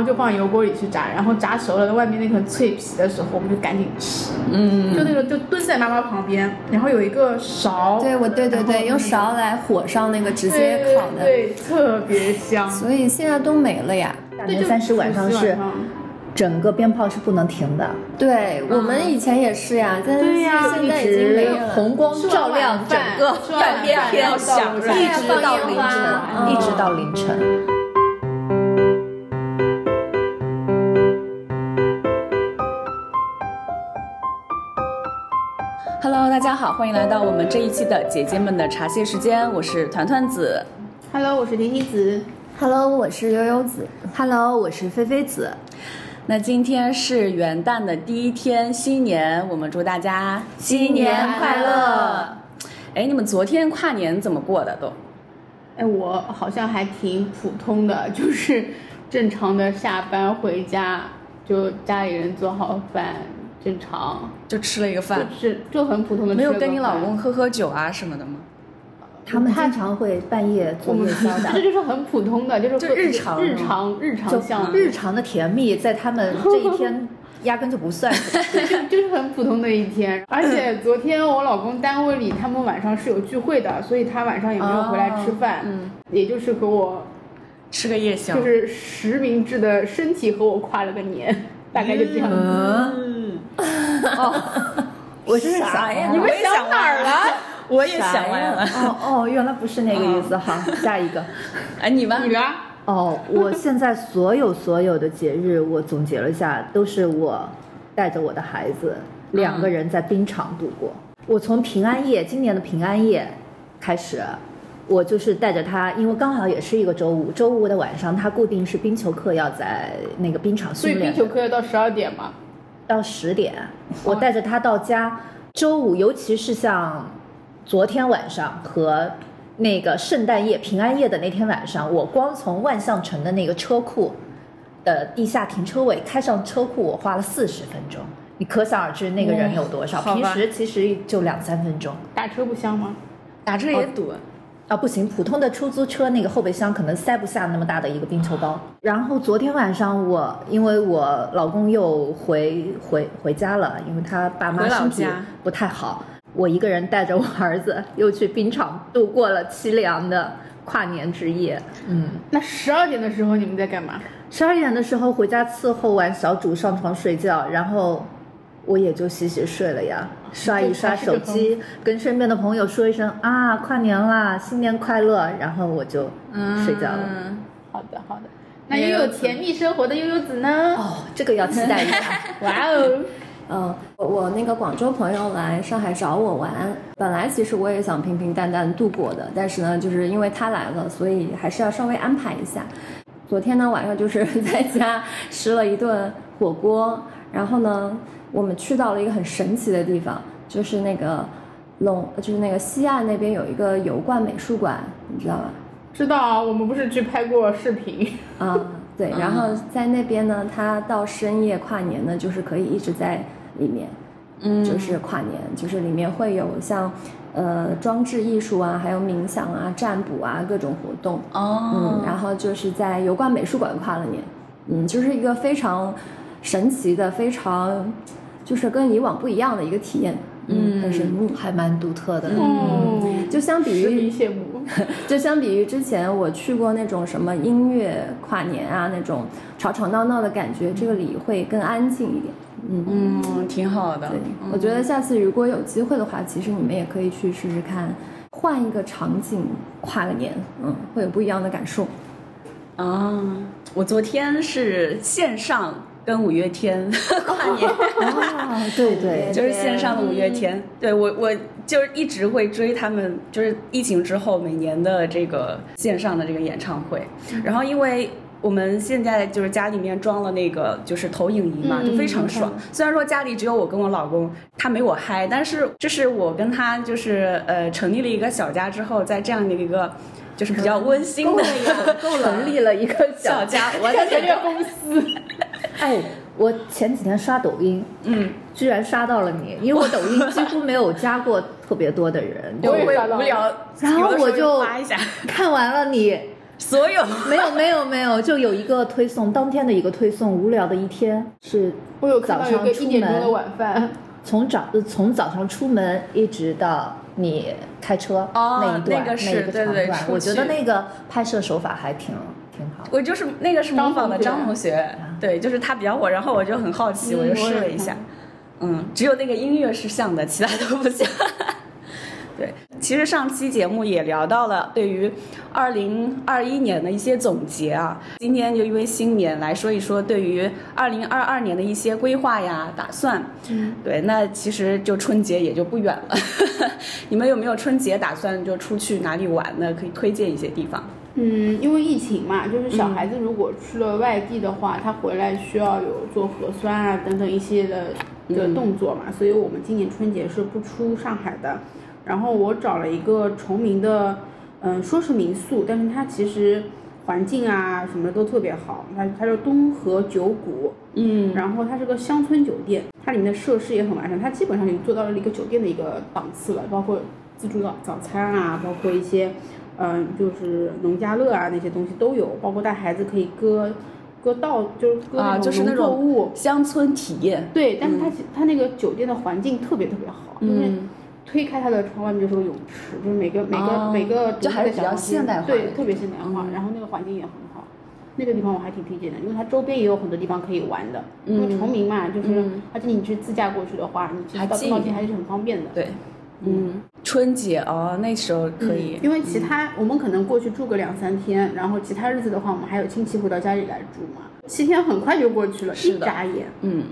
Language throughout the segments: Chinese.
后就放油锅里去炸，然后炸熟了，外面那层脆皮的时候，我们就赶紧吃。嗯，就那种就蹲在妈妈旁边，然后有一个勺，对，我对对对，用勺来火上那个直接烤的，对，对特别香。所以现在都没了呀。大年三十晚上是整个鞭炮是不能停的，对我们以前也是呀，但是对呀现在已经没有了。红光照亮整个半边天要响着一直到凌晨，嗯一直到凌晨。大家好，欢迎来到我们这一期的姐姐们的茶歇时间，我是团团子。Hello，我是婷婷子。Hello，我是悠悠子。Hello，我是菲菲子。那今天是元旦的第一天，新年，我们祝大家新年快乐！哎，你们昨天跨年怎么过的都？哎，我好像还挺普通的，就是正常的下班回家，就家里人做好饭，正常，就吃了一个饭，就是就很普通的。没有跟你老公？喝喝酒啊什么的吗？他们经常会半夜做夜宵这，就是很普通的，就是就日常日常日常像，日常的甜蜜，在他们这一天 压根就不算。就就是很普通的一天。而且昨天我老公单位里他们晚上是有聚会的，所以他晚上也没有回来吃饭，嗯，也就是和我吃个夜宵，就是实名制的身体和我跨了个年，大概就这样子。嗯，哦，我真是想啥呀？你们想哪儿了？我也想完了。哦哦，原来不是那个意思。好，下一个。哎，你吧？你啦？哦，我现在所有所有的节日，我总结了一下，都是我带着我的孩子两个人在冰场度过。我从平安夜，今年的平安夜开始，我就是带着他，因为刚好也是一个周五，周五的晚上他固定是冰球课要在那个冰场所以训练的，冰球课要到十二点嘛。到十点，我带着他到家。周五，尤其是像昨天晚上和那个圣诞夜、平安夜的那天晚上，我光从万象城的那个车库的地下停车位开上车库，我花了四十分钟。你可想而知那个人有多少。平时其实就两三分钟打车不香吗？打车也堵。啊，不行，普通的出租车那个后备箱可能塞不下那么大的一个冰球包。然后昨天晚上我因为我老公又回回回家了，因为他爸妈身体不太好，我一个人带着我儿子又去冰场度过了凄凉的跨年之夜。嗯，那十二点的时候你们在干嘛？十二点的时候回家伺候完小主上床睡觉，然后我也就洗洗睡了呀，刷一刷手机，跟身边的朋友说一声啊，跨年啦，新年快乐，然后我就睡觉了。嗯好的，好的。那拥有甜蜜生活的悠悠子呢？哦，这个要期待一下。哇哦！嗯，我我那个广州朋友来上海找我玩，本来其实我也想平平淡淡度过的，但是呢，就是因为他来了，所以还是要稍微安排一下。昨天呢晚上就是 在家吃了一顿火锅，然后呢，我们去到了一个很神奇的地方，就是那个龙，就是那个西岸那边有一个油罐美术馆，你知道吧？知道啊，我们不是去拍过视频？啊，对，然后在那边呢，它到深夜跨年呢，就是可以一直在里面，嗯，就是跨年，就是里面会有像呃装置艺术啊，还有冥想啊、占卜啊各种活动，哦，嗯，然后就是在油罐美术馆跨了年，嗯，就是一个非常神奇的、非常就是跟以往不一样的一个体验，嗯，很神秘。还蛮独特的。嗯，就相比于羡慕。就相比于之前我去过那种什么音乐跨年啊那种吵吵闹闹的感觉，这个里会更安静一点。嗯，嗯，挺好的。对，我觉得下次如果有机会的话，其实你们也可以去试试看，换一个场景跨个年，嗯，会有不一样的感受。啊，我昨天是线上跟五月天 跨年，哦，对对，就是线上的五月天。对我，我就是一直会追他们，就是疫情之后每年的这个线上的这个演唱会。然后因为我们现在就是家里面装了那个就是投影仪嘛，嗯就非常爽。虽然说家里只有我跟我老公，他没我嗨，但是这是我跟他就是呃成立了一个小家之后，在这样的一个就是比较温馨的够 成立了一个小家。我在这个公司，哎，我前几天刷抖音，嗯，居然刷到了你，因为我抖音几乎没有加过特别多的人，就会我也刷到了。无聊，然后我就发一下。看完了你所有。没有没有没有，就有一个推送，当天的一个推送，无聊的一天是我有看早上出门一点钟的晚饭，从早呃从早上出门一直到你开车、哦那一段那个是一段，我觉得那个拍摄手法还挺挺好。我就是那个是模仿的张张同同学，对，就是他比较火，然后我就很好奇，嗯我就试了一下，嗯，只有那个音乐是像的，其他都不像。对，其实上期节目也聊到了对于二零二一年的一些总结啊，今天就因为新年来说一说对于二零二二年的一些规划呀、打算。嗯，对，那其实就春节也就不远了，你们有没有春节打算就出去哪里玩呢？可以推荐一些地方。嗯，因为疫情嘛，就是小孩子如果去了外地的话，他回来需要有做核酸啊等等一些的的动作嘛，所以我们今年春节是不出上海的。然后我找了一个崇明的，嗯，说是民宿，但是它其实环境啊什么的都特别好，它它叫东河九谷，嗯。然后它是个乡村酒店，它里面的设施也很完善，它基本上已经做到了一个酒店的一个档次了，包括自助早早餐啊，包括一些，嗯、就是农家乐啊那些东西都有，包括带孩子可以割割稻，就是割啊，那就是那种农作物。种乡村体验。对，但是它其它那个酒店的环境特别特别好，就是嗯推开它的窗外面就是个泳池，就是每个每个、哦每个就还是比较现代化对，特别现代化，嗯然后那个环境也很好。那个地方我还挺推荐的，因为它周边也有很多地方可以玩的。因为崇明嘛，就是、嗯而且你去自驾过去的话，你其实到近一点到近还是很方便的。对，嗯，春节哦，那时候可以。因为其他我们可能过去住个两三天，然后其他日子的话，我们还有亲戚回到家里来住嘛，七天很快就过去了，是的一眨眼。嗯，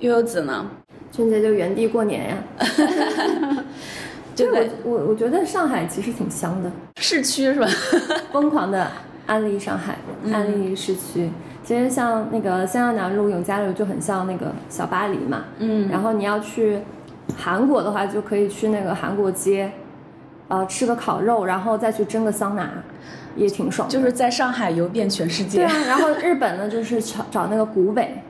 悠悠子呢？春节就原地过年呀。就在我我我觉得上海其实挺香的，市区是吧？疯狂的安利上海，安利市区。其实像那个襄阳南路、永嘉路就很像那个小巴黎嘛。嗯然后你要去韩国的话，就可以去那个韩国街，呃，吃个烤肉，然后再去蒸个桑拿，也挺爽。就是在上海游遍全世界。对啊，然后日本呢，就是找找那个古北，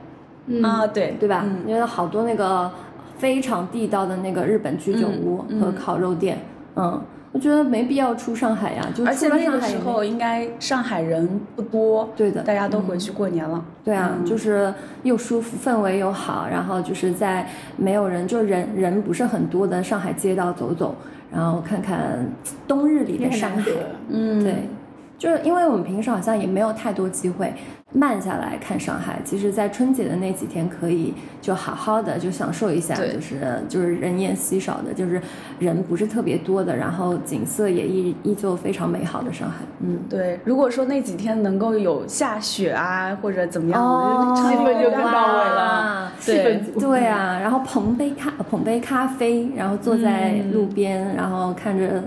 嗯啊，对对吧？嗯因为好多那个非常地道的那个日本居酒屋和烤肉店，嗯我觉得没必要出上海呀，就而且那个时候应该上海人不多，对的大家都回去过年了。对啊，嗯就是又舒服，氛围又好，然后就是在没有人，就人人不是很多的上海街道走走，然后看看冬日里的上海。嗯，对，就是因为我们平时好像也没有太多机会慢下来看上海。其实，在春节的那几天，可以就好好的就享受一下，就是就是人烟稀少的，就是人不是特别多的，然后景色也依依旧非常美好的上海。嗯，对，如果说那几天能够有下雪啊，或者怎么样，哦气氛就更到位了。哇对，对啊，然后捧杯咖捧杯咖啡，然后坐在路边，然后看着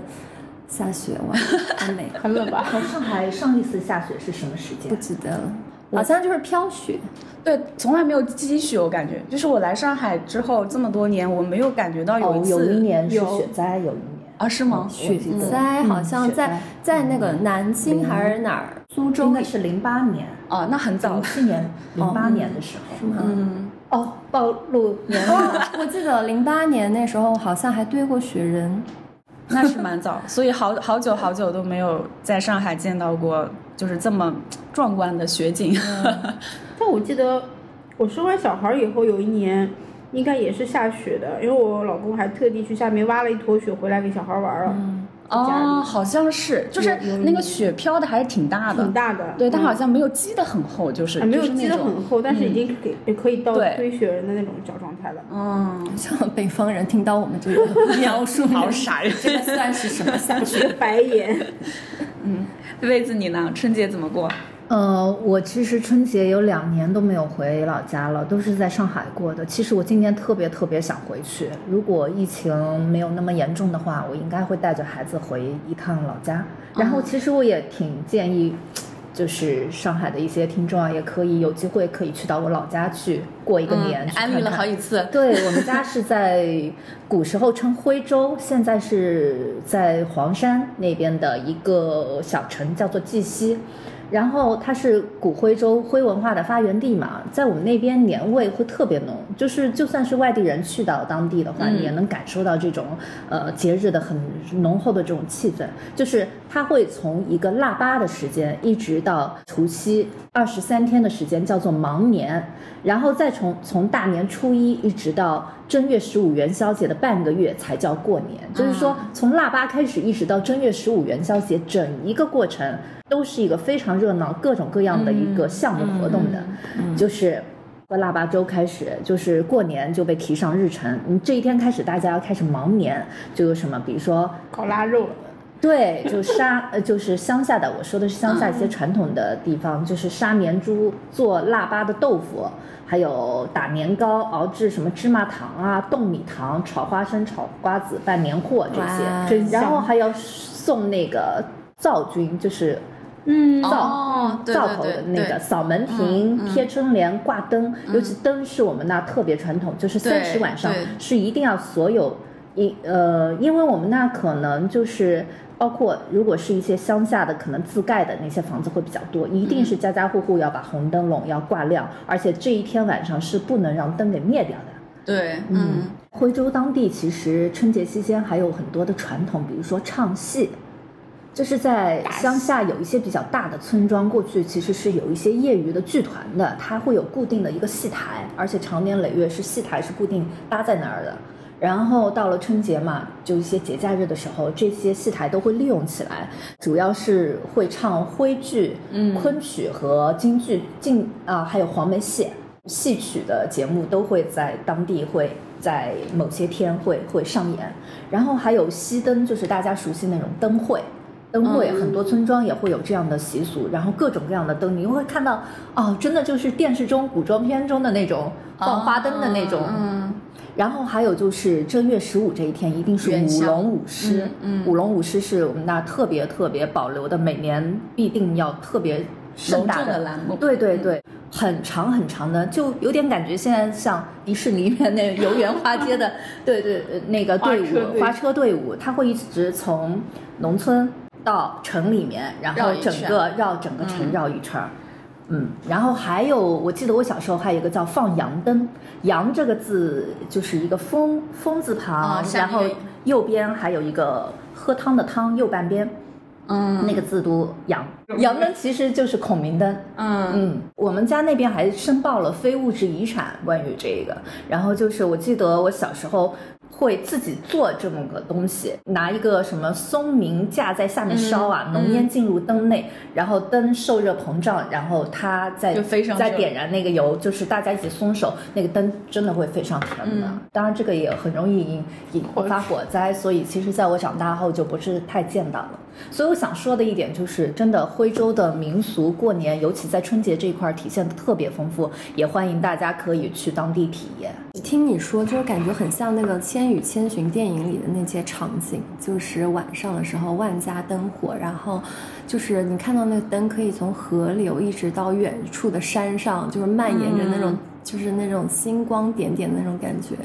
下雪，哇，很美。很冷吧？上海上一次下雪是什么时间不？记得了，好像就是飘雪。对，从来没有积雪，我感觉，就是我来上海之后这么多年，我没有感觉到有哦一，次、有一年是有雪灾，有一年啊，是吗？雪灾好嗯像在、在那个南京还是哪儿？苏州应该是零八年，啊，那很早零了。七年、零八年的时候。是吗？嗯，哦，暴露年龄 我记得零八年那时候好像还堆过雪人。那是蛮早，所以好好久好久都没有在上海见到过，就是这么壮观的雪景。但我记得我生完小孩以后，有一年应该也是下雪的，因为我老公还特地去下面挖了一坨雪回来给小孩玩了，哦，好像是，就是那个雪飘的还是挺大的，挺大的。对，但嗯好像没有积得很厚，就是啊没有积得就是那种很厚，但是已经给也可以到堆雪人的那种小状态了。嗯，像北方人听到我们这个描述，好傻呀这个算是什么下雪？白眼，嗯 妹子你呢？春节怎么过？呃，我其实春节有两年都没有回老家了，都是在上海过的。其实我今年特别特别想回去，如果疫情没有那么严重的话，我应该会带着孩子回一趟老家。然后其实我也挺建议，就是上海的一些听众啊，也可以有机会可以去到我老家去过一个年，安利了好几次。对我们家是在古时候称徽州，现在是在黄山那边的一个小城，叫做绩溪。然后它是古徽州徽文化的发源地嘛，在我们那边年味会特别浓，就是就算是外地人去到当地的话，你也能感受到这种呃节日的很浓厚的这种气氛。就是它会从一个腊八的时间一直到除夕二十三天的时间叫做忙年，然后再从从大年初一一直到正月十五元宵节的半个月才叫过年。就是说从腊八开始一直到正月十五元宵节整一个过程。都是一个非常热闹、各种各样的一个项目活动的，就是从腊八粥开始，就是过年就被提上日程。你这一天开始，大家要开始忙年，就有什么，比如说烤腊肉，对，就杀，呃，就是乡下的，我说的是乡下一些传统的地方，就是杀年猪、做腊八的豆腐，还有打年糕、熬制什么芝麻糖啊、冻米糖、炒花生、炒瓜子、办年货这些，然后还要送那个灶君，就是。嗯，灶灶头的那个扫门庭、贴春联、挂灯，尤其灯是我们那特别传统，就是三十晚上是一定要所有一呃，因为我们那可能就是包括如果是一些乡下的可能自盖的那些房子会比较多，一定是家家户户要把红灯笼要挂亮，而且这一天晚上是不能让灯给灭掉的。对，嗯，徽州当地其实春节期间还有很多的传统，比如说唱戏。就是在乡下有一些比较大的村庄，过去其实是有一些业余的剧团的，它会有固定的一个戏台，而且长年累月是戏台是固定搭在那儿的。然后到了春节嘛，就一些节假日的时候，这些戏台都会利用起来，主要是会唱徽剧、昆曲和京剧，京啊还有黄梅戏戏曲的节目都会在当地会在某些天会会上演。然后还有熄灯，就是大家熟悉那种灯会。灯会很多村庄也会有这样的习俗，然后各种各样的灯，你会看到哦，真的就是电视中古装片中的那种放花灯的那种。嗯。然后还有就是正月十五这一天，一定是舞龙舞狮。嗯。舞龙舞狮是我们那特别特别保留的，每年必定要特别盛大的栏目。对对对，很长很长的，就有点感觉现在像迪士尼里面那游园花街的，对对那个队伍花车队伍，它会一直从农村。到城里面，然后整个绕整个城绕一圈儿，嗯，然后还有，我记得我小时候还有一个叫放羊灯，羊这个字就是一个风风字旁，然后右边还有一个喝汤的汤，右半边，嗯，那个字读羊，羊灯其实就是孔明灯，嗯。嗯，我们家那边还申报了非物质遗产，关于这个，然后就是我记得我小时候。会自己做这么个东西，拿一个什么松明架在下面烧啊，浓烟进入灯内，然后灯受热膨胀，然后它再再点燃那个油，就是大家一起松手，那个灯真的会飞上天的。当然这个也很容易引引发火灾，所以其实在我长大后就不是太见到了。所以我想说的一点就是，真的徽州的民俗过年，尤其在春节这一块体现的特别丰富，也欢迎大家可以去当地体验。听你说，就是感觉很像那个《千与千寻》电影里的那些场景，就是晚上的时候万家灯火，然后就是你看到那个灯可以从河流一直到远处的山上，就是蔓延着那种，就是那种星光点点的那种感觉。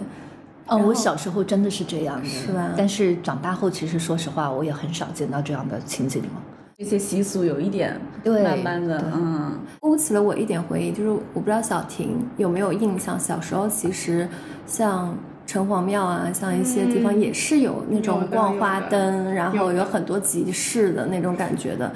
哦，我小时候真的是这样的，是吧？但是长大后，其实说实话，我也很少见到这样的情景了。这些习俗有一点慢慢的，嗯，勾起了我一点回忆，就是我不知道小婷有没有印象，小时候其实像城隍庙啊，像一些地方也是有那种逛花灯，然后有很多集市的那种感觉的。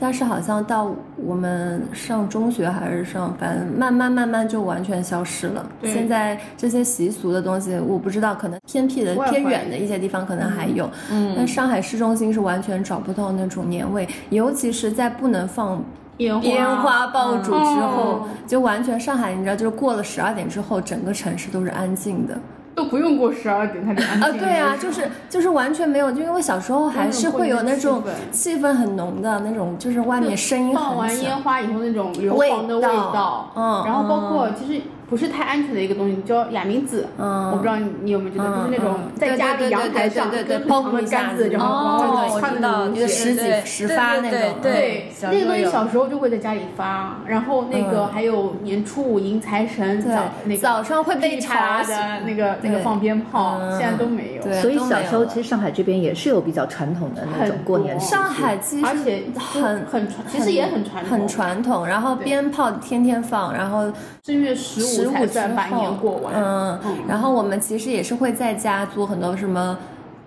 但是好像到我们上中学还是上，反正慢慢慢慢就完全消失了。现在这些习俗的东西，我不知道，可能偏僻的、偏远的一些地方可能还有。嗯。但上海市中心是完全找不到那种年味，尤其是在不能放烟花爆竹之后，就完全上海，你知道，就是过了十二点之后，整个城市都是安静的。都不用过十二点，他就安静。啊，对啊，就是就是完全没有，就因为小时候还是会有那种气氛很浓的那种，就是外面声音放完烟花以后那种硫磺的味道，嗯，然后包括其实。不是太安全的一个东西，叫哑铃子。嗯我不知道你有没有觉得，嗯就是那种嗯在家里阳台上对对对对对一根很长的杆子，然后往哦外窜我知道的东西。十几对十发那对种对那个东西小时候就会在家里发，然后那个嗯还有年初五迎财神，对早那个早上会被噼里啪啦吵的那个那个放鞭炮，嗯现在都没有。对所以小时候其实上海这边也是有比较传统的那种过年上海其实而且很很传，其实也很传统。很传统，然后鞭炮天天放，然后正月十五才十五之算把年过后，完。嗯嗯，然后我们其实也是会在家做很多什么。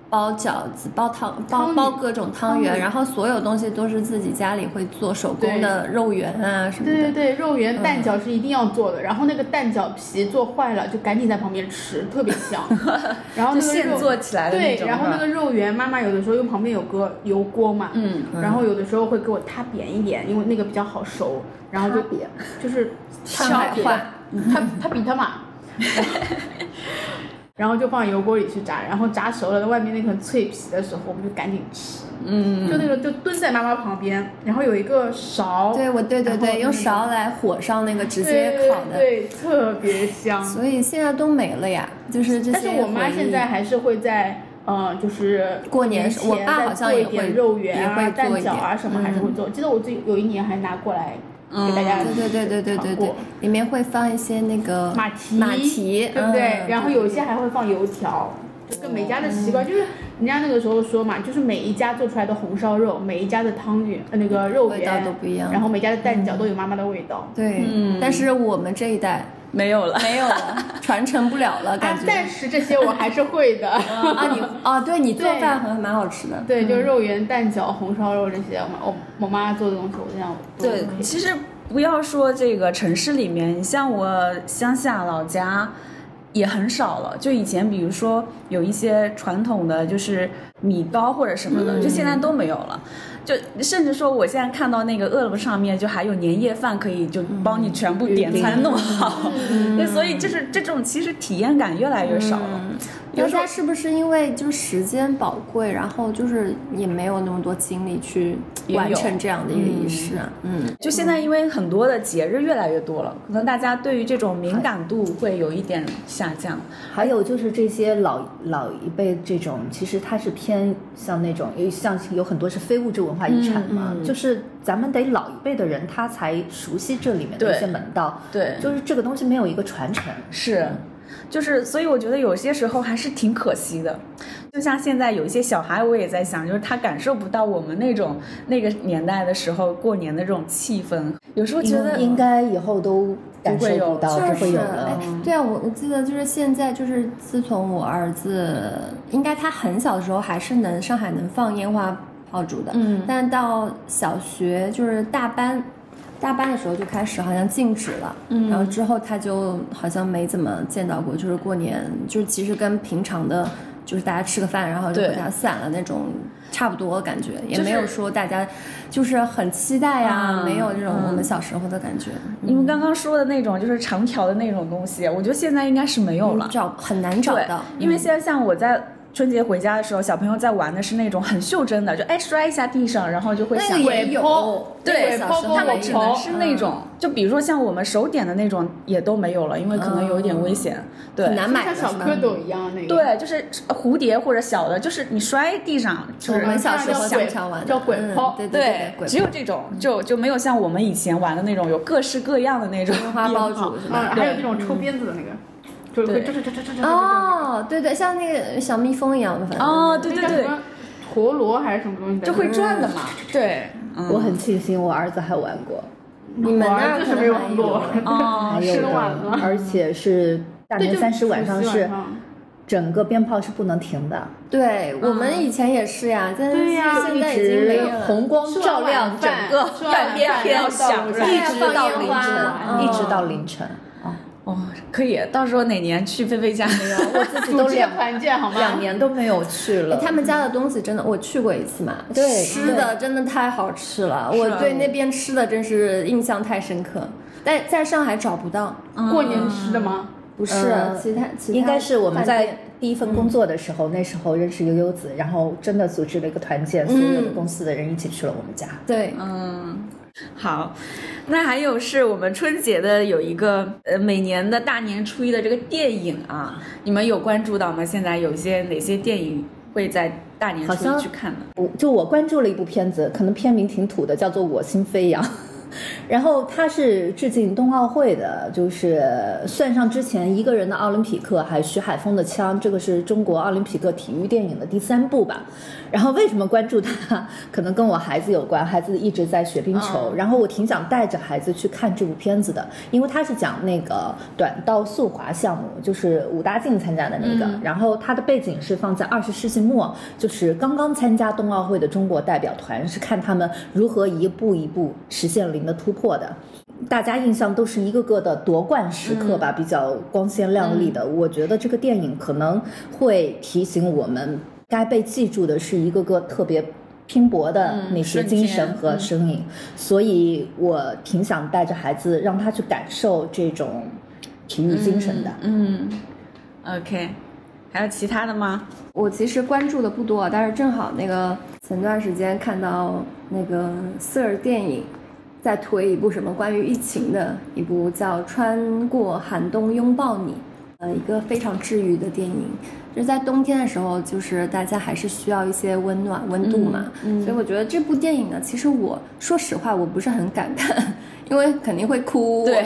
包饺子、包汤、包包各种汤圆，汤然后所有东西都是自己家里会做手工的肉圆啊什么的。对对对，肉圆嗯蛋饺是一定要做的，然后那个蛋饺皮做坏了就赶紧在旁边吃，特别香。然后那就个肉现做起来的那对，种然后那个肉圆，妈妈有的时候因为旁边有个油锅嘛，嗯，然后有的时候会给我塌扁一点，因为那个比较好熟，然后就扁就是上海话，它它比它嘛。然后就放油锅里去炸，然后炸熟了，外面那层脆皮的时候，我们就赶紧吃。嗯，就那种就蹲在妈妈旁边，然后有一个勺，对我对对对，那个用勺来火上那个直接烤的，对，对特别香。所以现在都没了呀，就是这些但是我妈现在还是会在，呃，就是过年前我爸好像也会肉圆啊、蛋饺啊什么还是会做。记得我自己有一年还拿过来给大家对对对对对对对，里面会放一些那个马蹄，马蹄，对不对？嗯。然后有一些还会放油条，就跟每家的习惯，就是人家那个时候说嘛，就是每一家做出来的红烧肉，每一家的汤圆，呃，那个肉味道圆都不一样。然后每家的蛋饺都有妈妈的味道。对，嗯。但是我们这一代没有了。没有了，传承不了了，感啊觉。，但是这些我还是会的。啊，你啊，对你做饭还蛮好吃的。对，就肉圆、蛋饺、红烧肉这些，我我妈做的东西，我这样对其实不要说这个城市里面，你像我乡下老家也很少了。就以前，比如说有一些传统的，就是米糕或者什么的，就现在都没有了。就甚至说，我现在看到那个饿了么上面就还有年夜饭可以就帮你全部点餐弄好，对，所以就是这种其实体验感越来越少了。大家是不是因为就时间宝贵，然后就是也没有那么多精力去完成这样的一个仪式啊？嗯，就现在，因为很多的节日越来越多了，可能大家对于这种敏感度会有一点下降。还有就是这些老老一辈这种，其实它是偏像那种，有像有很多是非物质文化遗产嘛，嗯就是咱们得老一辈的人他才熟悉这里面的一些门道，对就是这个东西没有一个传承。是，就是所以我觉得有些时候还是挺可惜的。就像现在有一些小孩，我也在想，就是他感受不到我们那种那个年代的时候过年的这种气氛。有时候觉得应该以后都感受不会有就不会是有了哎。，对啊，我我记得就是现在就是自从我儿子，应该他很小的时候还是能上海能放烟花炮竹的，嗯但到小学就是大班。大班的时候就开始好像禁止了，嗯然后之后他就好像没怎么见到过，就是过年，就是其实跟平常的，就是大家吃个饭，然后就对回家散了那种差不多感觉，也就是没有说大家就是很期待呀、啊没有这种我们小时候的感觉。你们刚刚说的那种就是长条的那种东西，我觉得现在应该是没有了。找很难找对到，，因为现在像我在。春节回家的时候，小朋友在玩的是那种很袖珍的，就哎摔一下地上，然后就会那响个也有抛，对他们只能是那种，就比如说像我们手点的那种也都没有了，因为可能有一点危险。对。很，难买像的小蝌蚪一样那个。对，就是蝴蝶或者小的，就是你摔地上，就是我们小时候叫鬼经常玩的。叫鬼嗯抛对对对，只有这种，就就没有像我们以前玩的那种有各式各样的那种鞭炮。竹是吧？啊，还有那种抽鞭子的那个，就是会对这这这这这这这。哦，对对，像那个小蜜蜂一样的，反正哦，对对对陀螺还是什么东西？就会转的嘛。对，嗯我很庆幸我儿子还玩过，你们那我儿是没玩过，哦还有的了，而且是大年三十晚上是整个鞭炮是不能停的，对我们以前也是呀，但是现在一已经没直有。红光照亮整个半边天一直到凌晨，嗯一直到凌晨。哦，可以，到时候哪年去菲菲家？我自己 都两团建好吗？两年都没有去了。哎他们家的东西真的，我去过一次嘛，对吃的真的太好吃了，我对那边吃的真是印象太深刻，但在上海找不到，过年吃的吗？不是呃其他其他应该是我们在第一份工作的时候，那时候认识悠悠子，然后真的组织了一个团建，所有的公司的人一起去了我们家。对，嗯，好，那还有是我们春节的有一个呃每年的大年初一的这个电影啊，你们有关注到吗？现在有些哪些电影会在大年初一去看呢？我就我关注了一部片子，可能片名挺土的，叫做《我心飞扬》。然后他是致敬冬奥会的，就是算上之前一个人的奥林匹克，还有徐海峰的枪，这个是中国奥林匹克体育电影的第三部吧。然后为什么关注他？可能跟我孩子有关，孩子一直在学冰球，然后我挺想带着孩子去看这部片子的，因为他是讲那个短道速滑项目，就是武大靖参加的那个，然后他的背景是放在二十世纪末，就是刚刚参加冬奥会的中国代表团，是看他们如何一步一步实现零的突破的。大家印象都是一个个的夺冠时刻吧，比较光鲜亮丽的。我觉得这个电影可能会提醒我们，该被记住的是一个个特别拼搏的那些精神和身影。所以我挺想带着孩子，让他去感受这种体育精神的。嗯，OK，还有其他的吗？我其实关注的不多，但是正好那个前段时间看到那个 Sir 电影在推一部什么关于疫情的一部叫《穿过寒冬拥抱你》，呃，一个非常治愈的电影。就是在冬天的时候，就是大家还是需要一些温暖、温度嘛。所以我觉得这部电影呢，其实我说实话，我不是很敢看，因为肯定会哭。对，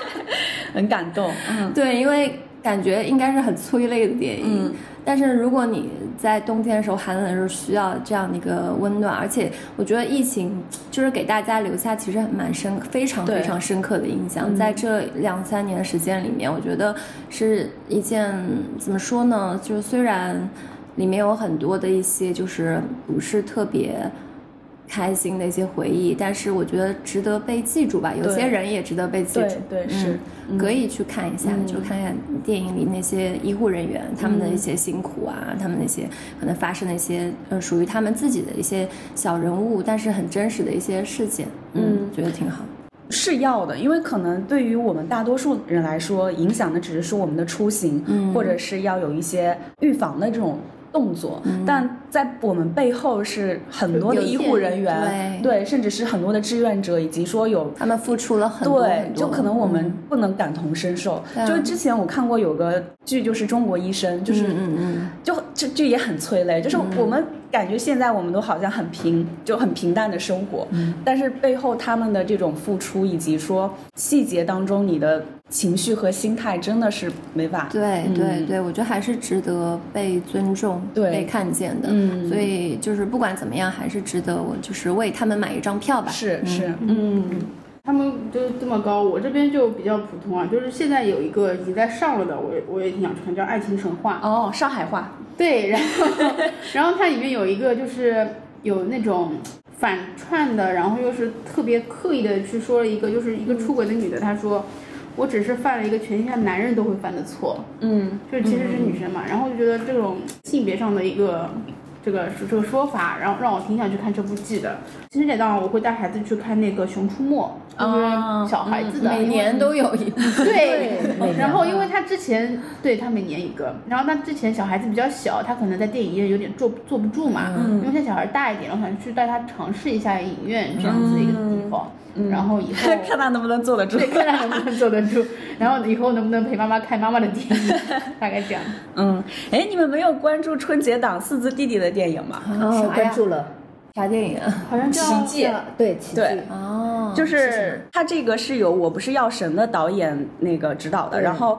很感动。嗯，对，因为感觉应该是很催泪的电影。嗯但是如果你在冬天的时候、寒冷的时候需要这样的一个温暖，而且我觉得疫情就是给大家留下其实蛮深、非常非常深刻的印象。在这两三年的时间里面，我觉得是一件怎么说呢？就是虽然里面有很多的一些就是不是特别。开心的一些回忆，但是我觉得值得被记住吧。有些人也值得被记住。对对是嗯，可以去看一下，嗯就看看电影里那些医护人员他们的一些辛苦啊，他们那些可能发生的一些呃属于他们自己的一些小人物，但是很真实的一些事件。嗯，觉得挺好。是要的，因为可能对于我们大多数人来说，影响的只是说我们的出行，嗯或者是要有一些预防的这种动作，但在我们背后是很多的医护人员，对。甚至是很多的志愿者，以及说有他们付出了很多对很，多，就可能我们嗯。不能感同身受。就是之前我看过有个剧，就是《中国医生》，就是嗯嗯就这剧也很催泪，就是我们感觉现在我们都好像很平，就很平淡的生活，嗯。但是背后他们的这种付出，以及说细节当中你的情绪和心态，真的是没法。对嗯。对对，我觉得还是值得被尊重、对被看见的。嗯。所以就是不管怎么样，还是值得我就是为他们买一张票吧。是是，嗯，他们就是这么高，我这边就比较普通啊。就是现在有一个已经在上了的，我我也挺想去看，叫《爱情神话》。哦，上海话，对，然后 然后它里面有一个就是有那种反串的，然后又是特别刻意的去说了一个，就是一个出轨的女的，她说我只是犯了一个全天下男人都会犯的错，嗯就是其实是女生嘛，然后就觉得这种性别上的一个。这个这个说法，然后让我挺想去看这部剧的。情人节当晚我会带孩子去看那个《熊出没》，哦就是小孩子的，每年都有一部。对，然后因为他之前对他每年一个，然后他之前小孩子比较小，他可能在电影院有点坐坐不住嘛，嗯因为现在小孩大一点，我想去带他尝试一下影院这样子一个地方，然后以后 看他能不能坐得住。对看他能不能坐得住，然后以后能不能陪妈妈看妈妈的电影，大概这样。嗯，哎，你们没有关注春节档四字弟弟的电影吗？哦，关注了，啥电影啊？好像 叫奇迹对奇迹，对哦，就是他这个是由《我不是药神》的导演那个指导的，然后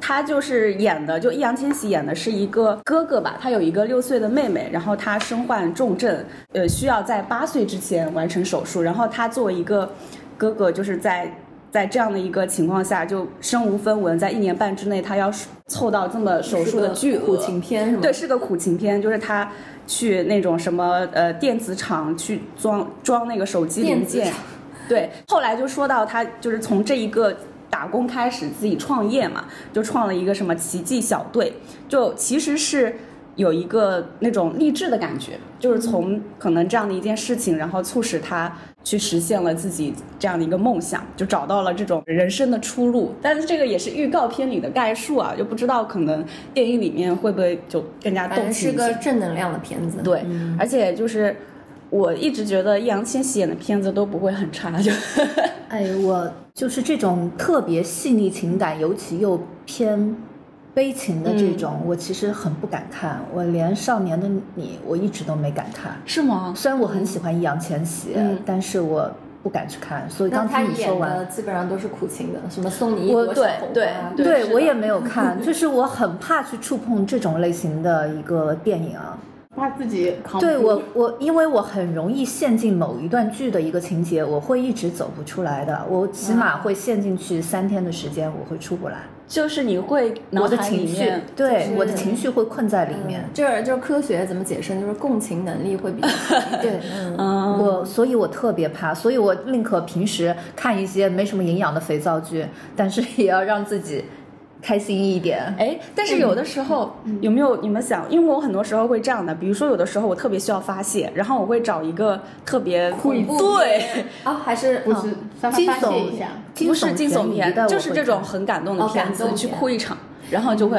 他就是演的，就易烊千玺演的是一个哥哥吧，他有一个六岁的妹妹，然后他身患重症，呃，需要在八岁之前完成手术，然后他作为一个哥哥，就是在。在这样的一个情况下，就身无分文，在一年半之内，他要凑到这么手术的巨额，苦情片是吗？对，是个苦情片，就是他去那种什么呃电子厂去装装那个手机零件对，后来就说到他就是从这一个打工开始自己创业嘛，就创了一个什么奇迹小队，就其实是。有一个那种励志的感觉，就是从可能这样的一件事情，然后促使他去实现了自己这样的一个梦想，就找到了这种人生的出路。但是这个也是预告片里的概述啊，就不知道可能电影里面会不会就更加动情一。个正能量的片子。对，而且就是我一直觉得易烊千玺演的片子都不会很差，就哎，我就是这种特别细腻情感，尤其又偏悲情的这种，我其实很不敢看。我连《少年的你》我一直都没敢看。是吗？虽然我很喜欢易烊千玺，嗯但是我不敢去看。所以刚才你说完，基本上都是苦情的，什么送你一我朵小红花，对对对我也没有看，就是我很怕去触碰这种类型的一个电影啊。怕自己扛对我，我因为我很容易陷进某一段剧的一个情节，我会一直走不出来的。我起码会陷进去三天的时间，我会出不来。就是你会我的情绪，对、就是我的情绪会困在里面。嗯就是就是科学怎么解释？就是共情能力会比较强。对，嗯，我所以，我特别怕，所以我宁可平时看一些没什么营养的肥皂剧，但是也要让自己开心一点。哎，但是有的时候、有没有你们想？因为我很多时候会这样的，比如说有的时候我特别需要发泄，然后我会找一个特别恐怖对，啊，还是不是惊悚一下。不是惊悚片，就是这种很感动的哦片子，去哭一场，然后就会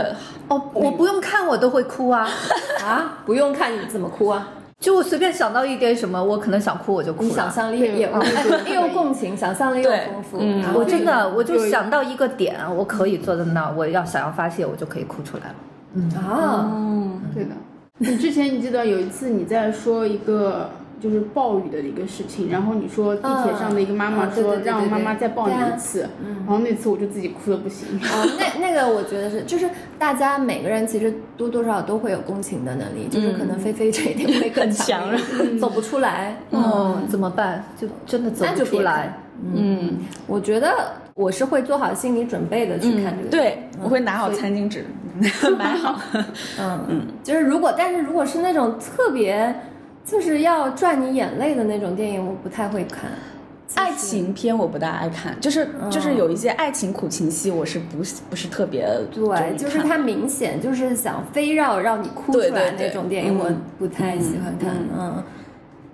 哦，我不用看我都会哭啊。啊，不用看你怎么哭啊，就我随便想到一点什么，我可能想哭我就哭了。你想象力也对哎又共情，想象力又对丰富。嗯我真的，我就想到一个点，我可以坐在那儿，我要想要发泄，我就可以哭出来了。啊，嗯，对的，你之前你记得有一次你在说一个就是暴雨的一个事情，然后你说地铁上的一个妈妈说让妈妈再抱你一次，然后那次我就自己哭的不行。哦，那那个我觉得是，就是大家每个人其实多多少少都会有共情的能力，就是可能菲菲这一点会更很强强，走不出来。哦，怎么办？就真的走不出来。嗯，我觉得我是会做好心理准备的去看这个。，对，我会拿好餐巾纸，买好。嗯嗯，就是如果，但是如果是那种特别就是要赚你眼泪的那种电影，我不太会看。爱情片我不大爱看，就是就是有一些爱情苦情戏，我是不是不是特别对，就是看它明显就是想非要让你哭出来那种电影，嗯我不太喜欢看。嗯，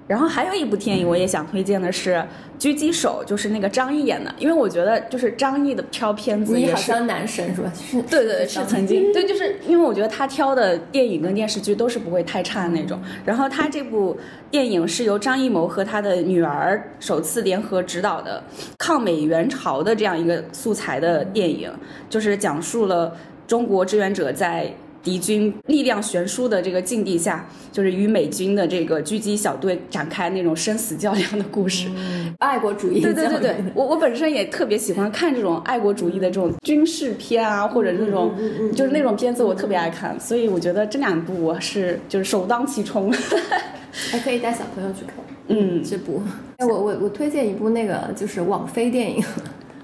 然后还有一部电影我也想推荐的是《狙击手》，就是那个张译演的，因为我觉得就是张译的挑片子你也是。好像男神是吧？是，对对对，是曾经对，就是因为我觉得他挑的电影跟电视剧都是不会太差的那种。然后他这部电影是由张艺谋和他的女儿首次联合执导的抗美援朝的这样一个素材的电影，就是讲述了中国志愿者在敌军力量悬殊的这个境地下，就是与美军的这个狙击小队展开那种生死较量的故事。爱国主义。对对对对，我我本身也特别喜欢看这种爱国主义的这种军事片啊，或者那种就是那种片子，我特别爱看，所以我觉得这两部我是就是首当其冲。还 可以带小朋友去看。嗯这部，哎，我 我我推荐一部那个就是网飞电影，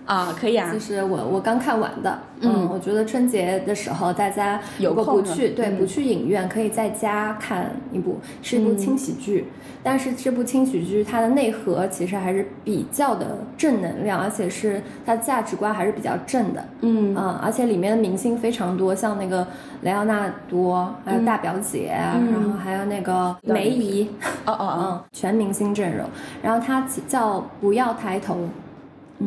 啊，可以啊。就，是我我刚看完的，嗯。我觉得春节的时候大家有如果不空去，对，嗯。不去影院，可以在家看一部，是一部轻喜剧。但是这部轻喜剧它的内核其实还是比较的正能量，而且是它价值观还是比较正的。嗯。啊，而且里面的明星非常多，像那个莱昂纳多，还有大表姐，嗯。然后还有那个梅姨，哦哦哦，嗯，全明星阵容。然后它叫不要抬头，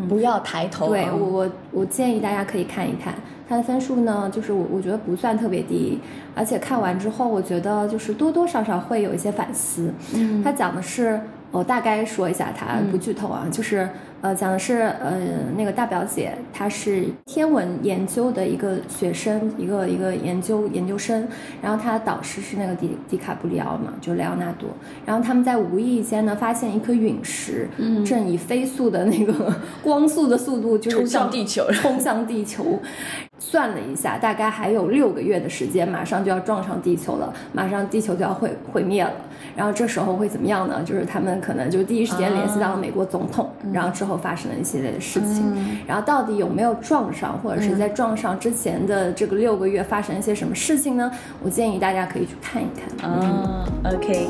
不要抬头。啊，对我我我建议大家可以看一看，它的分数呢，就是我我觉得不算特别低，而且看完之后，我觉得就是多多少少会有一些反思。嗯。它讲的是，我大概说一下它，不剧透啊，就是呃讲的是呃那个大表姐，她是天文研究的一个学生，一个一个研究研究生，然后她的导师是那个迪迪卡布里奥嘛，就莱昂纳多，然后他们在无意间呢发现一颗陨石，嗯正以飞速的那个 光速的速度就是冲向地球冲向地球。算了一下，大概还有六个月的时间，马上就要撞上地球了，马上地球就要毁毁灭了。然后这时候会怎么样呢？就是他们可能就第一时间联系到了美国总统，然后之后发生了一系列的事情。然后到底有没有撞上，或者是在撞上之前的这个六个月发生一些什么事情呢？我建议大家可以去看一看。啊，OK，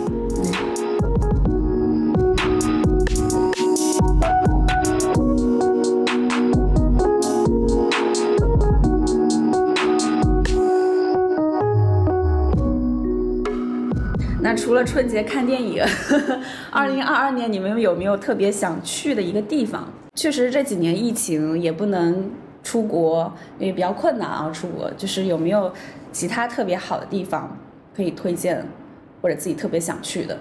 那除了春节看电影，二零二二年你们有没有特别想去的一个地方？确实这几年疫情也不能出国，也比较困难啊，出国就是有没有其他特别好的地方可以推荐，或者自己特别想去的？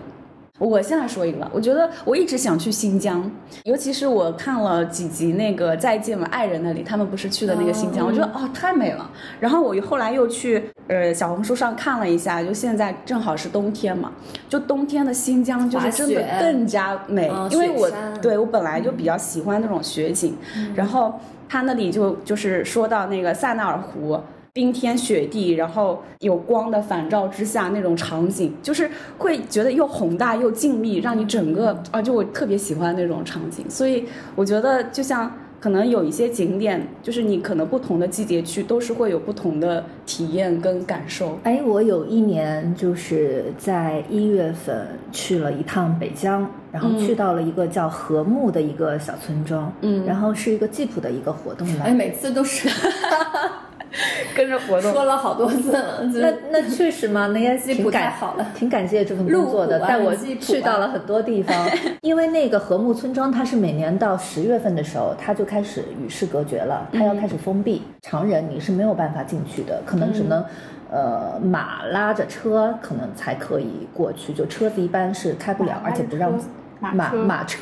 我现在说一个，我觉得我一直想去新疆，尤其是我看了几集那个《再见吧，爱人》那里，他们不是去的那个新疆，我觉得哦太美了。然后我后来又去呃小红书上看了一下，就现在正好是冬天嘛，就冬天的新疆就是真的更加美，嗯因为我对我本来就比较喜欢那种雪景，然后他那里就就是说到那个塞纳尔湖。冰天雪地，然后有光的反照之下那种场景，就是会觉得又宏大又静谧，让你整个啊，就我特别喜欢那种场景。所以我觉得，就像可能有一些景点，就是你可能不同的季节去，都是会有不同的体验跟感受。哎，我有一年就是在一月份去了一趟北疆，然后去到了一个叫禾木的一个小村庄，嗯然后是一个吉普的一个活动吧哎，每次都是 跟着活动，说了好多次了，就那是那确实嘛，那也吉普挺感太好了挺感谢这份工作的，带我去到了很多地方。因为那个和睦村庄，它是每年到十月份的时候，它就开始与世隔绝了，它要开始封闭，常人你是没有办法进去的，可能只能。呃，马拉着车可能才可以过去，就车子一般是开不了，而且不让马马车马车。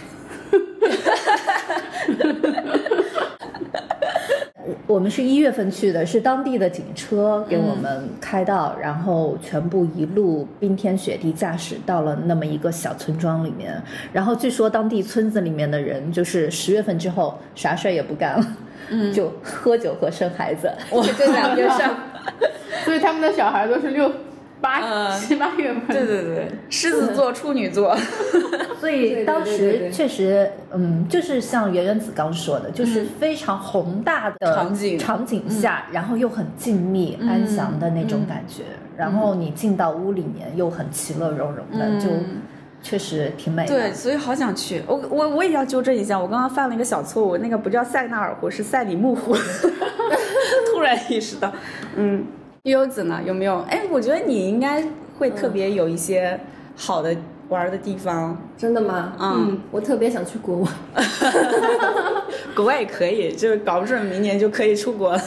我们是一月份去的，是当地的警车给我们开道，然后全部一路冰天雪地驾驶到了那么一个小村庄里面。然后据说当地村子里面的人，就是 十月份之后啥事儿也不干了，嗯，就喝酒和生孩子，就这两件事儿。所以他们的小孩都是六八嗯七八月份。对对对，狮子座、处女座，所以当时确实，嗯，就是像圆圆子刚说的，就是非常宏大的场景场景下，然后又很静谧、安详的那种感觉。然后你进到屋里面又很其乐融融的，就确实挺美的。对，所以好想去。我我我也要纠正一下，我刚刚犯了一个小错误，那个不叫塞纳尔湖，是塞里木湖。突然意识到，嗯，悠悠子呢？有没有？哎，我觉得你应该会特别有一些好的玩的地方。真的吗？嗯，我特别想去国外。国外也可以，就是搞不准明年就可以出国了。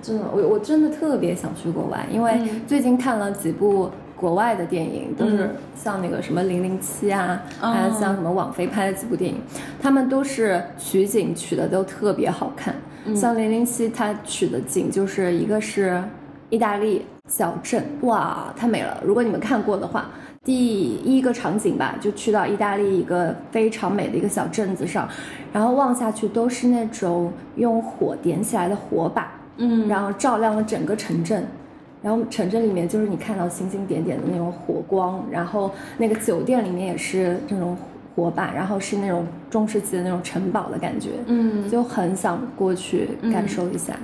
真的，我我真的特别想去国外，因为最近看了几部国外的电影，都是像那个什么《零零七》啊，还有像什么网飞拍的几部电影，他们都是取景取的都特别好看。像《零零七》，它取的景就是一个是意大利小镇，哇，太美了！如果你们看过的话。第一个场景吧，就去到意大利一个非常美的一个小镇子上，然后望下去都是那种用火点起来的火把，嗯然后照亮了整个城镇，然后城镇里面就是你看到星星点点的那种火光，然后那个酒店里面也是这种火把，然后是那种中世纪的那种城堡的感觉，嗯就很想过去感受一下。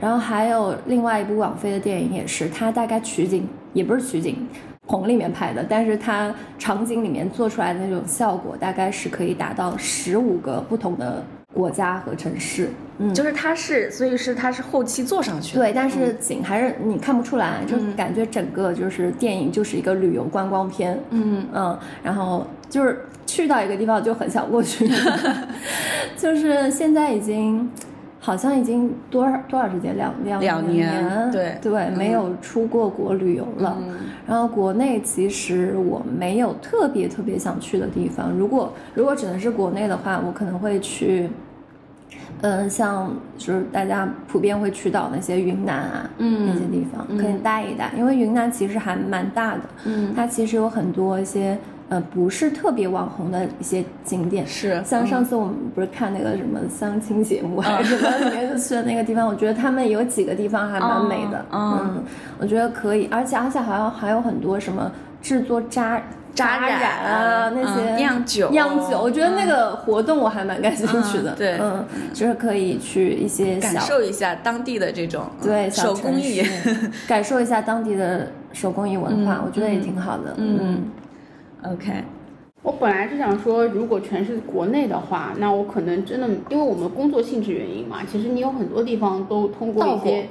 然后还有另外一部网飞的电影也是，它大概取景也不是取景。棚里面拍的，但是它场景里面做出来的那种效果，大概是可以达到十五个不同的国家和城市。嗯，就是它是，所以是它是后期做上去的。对，但是景还是你看不出来，就感觉整个就是电影就是一个旅游观光片。嗯嗯，然后就是去到一个地方就很想过去，就是现在已经好像已经多少多少时间？两两两年年对。对，没有出过国旅游了。嗯。然后国内其实我没有特别特别想去的地方，如果如果只能是国内的话，我可能会去。嗯，像就是大家普遍会去到那些云南啊，嗯。那些地方可以待一待，因为云南其实还蛮大的，嗯。它其实有很多一些呃不是特别网红的一些景点，是。像上次我们不是看那个什么相亲节目还是什么，里面就去的那个地方，我觉得他们有几个地方还蛮美的，嗯。嗯，我觉得可以，而且而且好像还有很多什么制作扎扎染染啊那些嗯酿酒酿酒，我觉得那个活动我还蛮感兴趣的，嗯对嗯，就是可以去一些感受一下当地的这种对手工艺。感受一下当地的手工艺文化，嗯我觉得也挺好的，嗯 OK，我本来是想说，如果全是国内的话，那我可能真的，因为我们工作性质原因嘛，其实你有很多地方都通过一些，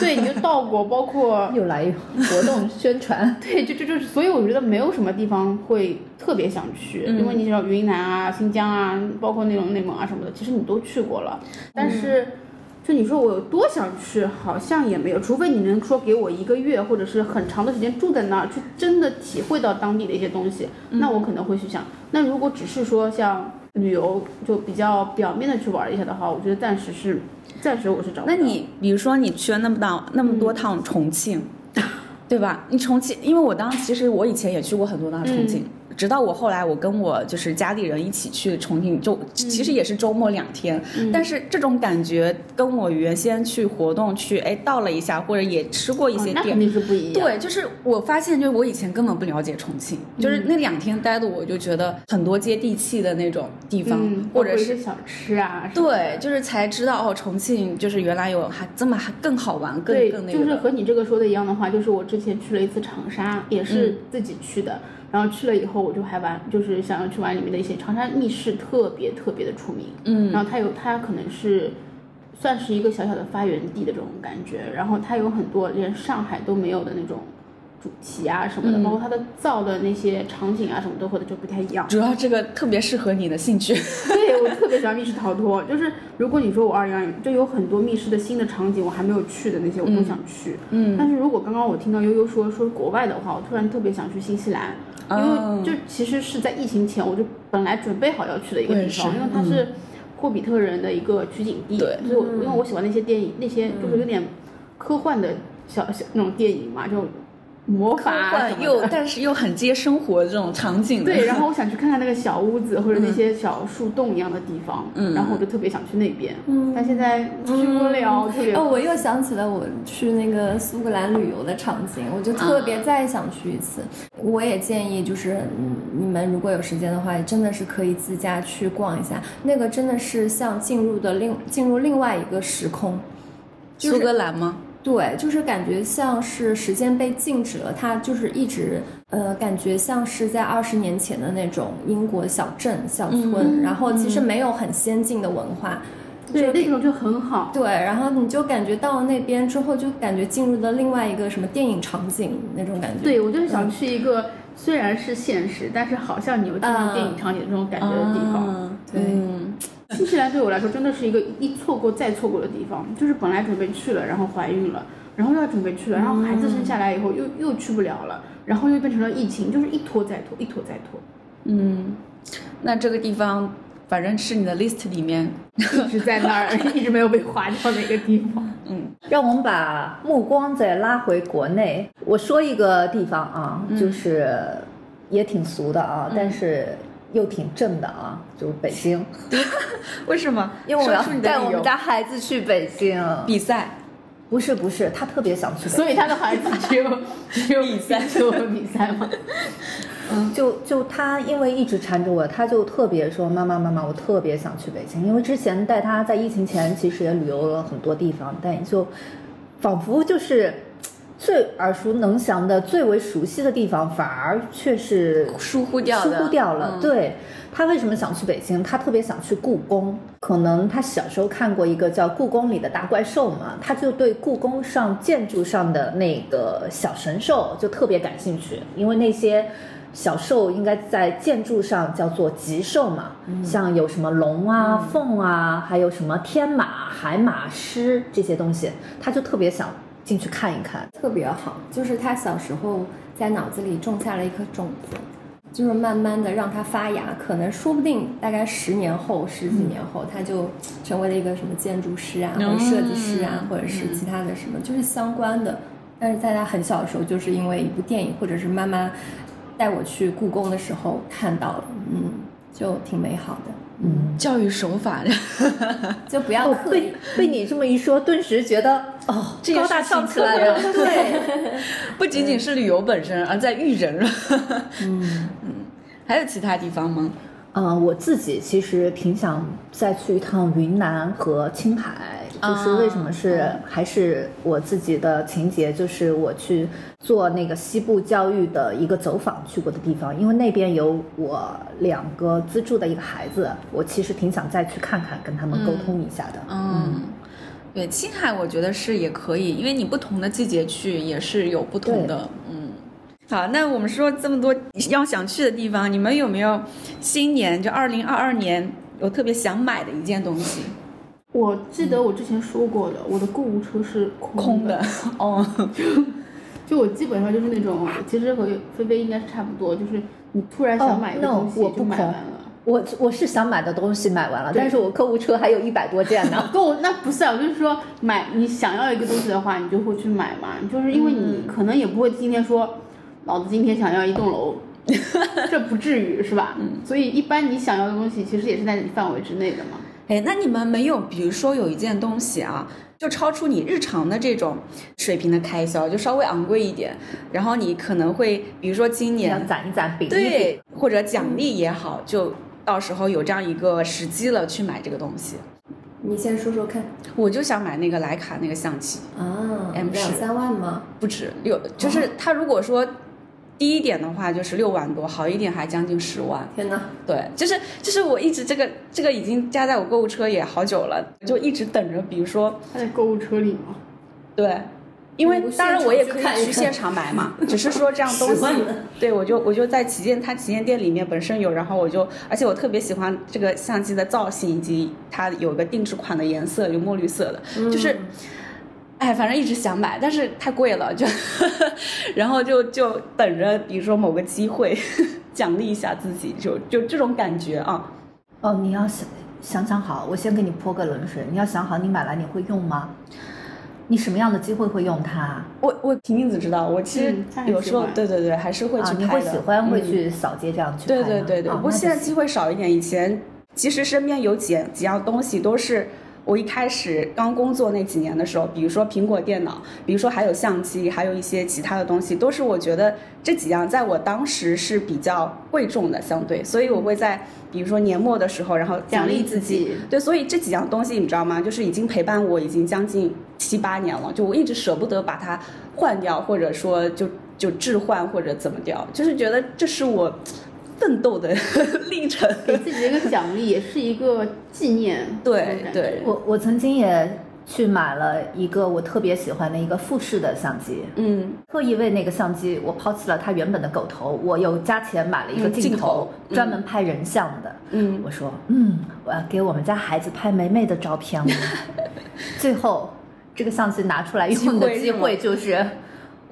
对，你就到过，包括 又来活动宣传，对，就就就是，所以我觉得没有什么地方会特别想去，因为你知道云南啊、新疆啊，包括那种内蒙啊什么的，其实你都去过了。但是就你说我有多想去，好像也没有，除非你能说给我一个月或者是很长的时间住在那儿，去真的体会到当地的一些东西，那我可能会去想。那如果只是说像旅游，就比较表面的去玩一下的话，我觉得暂时是，暂时我是找不到。那你比如说你去了那么大那么多趟重庆，对吧？你重庆，因为我当其实我以前也去过很多趟重庆。直到我后来，我跟我就是家里人一起去重庆，就其实也是周末两天，但是这种感觉跟我原先去活动去，哎，到了一下或者也吃过一些店，那肯定是不一样。对，就是我发现，就是我以前根本不了解重庆，就是那两天待的，我就觉得很多接地气的那种地方，或者是小吃啊，对，就是才知道哦，重庆就是原来有还这么还更好玩，更更那个。就是和你这个说的一样的话，就是我之前去了一次长沙，也是自己去的。然后去了以后，我就还玩，就是想要去玩里面的一些长沙密室，特别特别的出名。嗯，然后它有，它可能是算是一个小小的发源地的这种感觉。然后它有很多连上海都没有的那种主题啊什么的，包括它的造的那些场景啊什么都，或者就不太一样。主要这个特别适合你的兴趣。对我特别喜欢密室逃脱，就是如果你说我二零二零就有很多密室的新的场景，我还没有去的那些，我都想去。嗯，但是如果刚刚我听到悠悠说说国外的话，我突然特别想去新西兰。因为就其实是在疫情前，我就本来准备好要去的一个地方，因为它是霍比特人的一个取景地，所以我因为我喜欢那些电影，那些就是有点科幻的小小那种电影嘛，就。魔法又但是又很接生活这种场景。对，然后我想去看看那个小屋子或者那些小树洞一样的地方，嗯，然后我就特别想去那边，嗯，但现在去不了，特别。哦，我又想起了我去那个苏格兰旅游的场景，我就特别再想去一次。我也建议就是你们如果有时间的话，真的是可以自驾去逛一下，那个真的是像进入的另进入另外一个时空。苏格兰吗？对，就是感觉像是时间被静止了，它就是一直，呃，感觉像是在二十年前的那种英国小镇、小村，然后其实没有很先进的文化，对，那种就很好。对，然后你就感觉到了那边之后，就感觉进入了另外一个什么电影场景那种感觉。对，我就是想去一个虽然是现实，但是好像你又进入电影场景这种感觉的地方。嗯对。新西兰对我来说真的是一个一错过再错过的地方，就是本来准备去了，然后怀孕了，然后又要准备去了，然后孩子生下来以后又又去不了了，然后又变成了疫情，就是一拖再拖，一拖再拖。嗯，那这个地方反正是你的 list 里面一直在那儿，一直没有被划掉的一个地方。嗯，让我们把目光再拉回国内，我说一个地方啊，就是也挺俗的啊，但是。又挺正的啊，就是北京。为什么？因为我要带我们家孩子去北京比赛。不是不是，他特别想去。所以他的孩子只有 只有比赛，只有比赛吗？嗯，就就他因为一直缠着我，他就特别说妈妈妈妈，我特别想去北京。因为之前带他在疫情前其实也旅游了很多地方，但就仿佛就是。最耳熟能详的、最为熟悉的地方，反而却是疏忽掉疏忽掉了。对他为什么想去北京？他特别想去故宫。可能他小时候看过一个叫《故宫里的大怪兽》嘛，他就对故宫上建筑上的那个小神兽就特别感兴趣。因为那些小兽应该在建筑上叫做吉兽嘛，像有什么龙啊、凤啊，还有什么天马、海马、狮这些东西，他就特别想。进去看一看，特别好。就是他小时候在脑子里种下了一颗种子，就是慢慢的让它发芽。可能说不定大概十年后、十几年后，他就成为了一个什么建筑师啊，或者设计师啊，或者是其他的什么，就是相关的。但是在他很小的时候，就是因为一部电影，或者是妈妈带我去故宫的时候看到了，嗯，就挺美好的。嗯，教育手法，就不要被被你这么一说，顿时觉得哦，高大上起来了。对，不仅仅是旅游本身，而在育人了。嗯嗯，还有其他地方吗？嗯，我自己其实挺想再去一趟云南和青海。就是为什么是还是我自己的情节，就是我去做那个西部教育的一个走访去过的地方，因为那边有我两个资助的一个孩子，我其实挺想再去看看，跟他们沟通一下的。嗯，对，青海我觉得是也可以，因为你不同的季节去也是有不同的。嗯，好，那我们说这么多要想去的地方，你们有没有新年就二零二二年有特别想买的一件东西？我记得我之前说过的，我的购物车是空的的，哦，就我基本上就是那种，其实和菲菲应该是差不多，就是你突然想买一个哦东西我不买完了。我我是想买的东西买完了，但是我购物车还有一百多件呢。购那不是啊，就是说买你想要一个东西的话，你就会去买嘛，就是因为你可能也不会今天说，老子今天想要一栋楼，这不至于是吧？所以一般你想要的东西其实也是在你范围之内的嘛。哎，那你们没有，比如说有一件东西啊，就超出你日常的这种水平的开销，就稍微昂贵一点，然后你可能会，比如说今年攒一攒。对，或者奖励也好，就到时候有这样一个时机了去买这个东西。你先说说看我就想买那个徕卡那个相机，啊，M 两十三万吗？不止六，就是他如果说低一点的话，就是六万多，好一点还将近十万。天呐！对，就是就是我一直这个这个已经加在我购物车也好久了，就一直等着，比如说它在购物车里嘛，对，因为当然我也可以去现场买嘛，只是说这样东西10万的，对我就我就在旗舰它旗舰店里面本身有，然后我就而且我特别喜欢这个相机的造型以及它有个定制款的颜色，有墨绿色的，就是。哎，反正一直想买，但是太贵了，就，然后就就等着，比如说某个机会奖励一下自己，就就这种感觉啊。哦，你要想想想好，我先给你泼个冷水。你要想好，你买来你会用吗？你什么样的机会会用它？我我婷婷子知道，我其实有时候、对对对，还是会去啊，你拍的。会喜欢会嗯去扫街这样去拍对？对对对，啊不过现在机会少一点。以前其实身边有几几样东西都是我一开始刚工作那几年的时候，比如说苹果电脑，比如说还有相机，还有一些其他的东西，都是我觉得这几样在我当时是比较贵重的，相对，所以我会在比如说年末的时候，然后奖励自己。对，所以这几样东西你知道吗？就是已经陪伴我已经将近七八年了，就我一直舍不得把它换掉，或者说就就置换或者怎么掉，就是觉得这是我奋斗的 历程。给自己的一个奖励，也是一个纪念。对对我我曾经也去买了一个我特别喜欢的一个富士的相机，嗯特意为那个相机我抛弃了它原本的狗头，我又加钱买了一个嗯镜头镜头，嗯专门拍人像的。嗯，我说，嗯，我要给我们家孩子拍美美的照片了。最后，这个相机拿出来用的机会就是。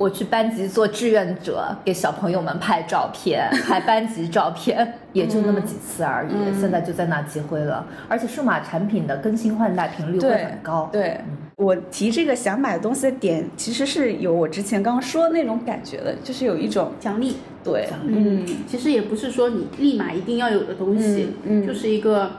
我去班级做志愿者，给小朋友们拍照片，拍班级照片，也就那么几次而已。嗯现在就在那积灰了，而且数码产品的更新换代频率会很高。对。我提这个想买的东西的点，其实是有我之前刚刚说的那种感觉的，就是有一种奖励。对，嗯，其实也不是说你立马一定要有的东西，嗯嗯就是一个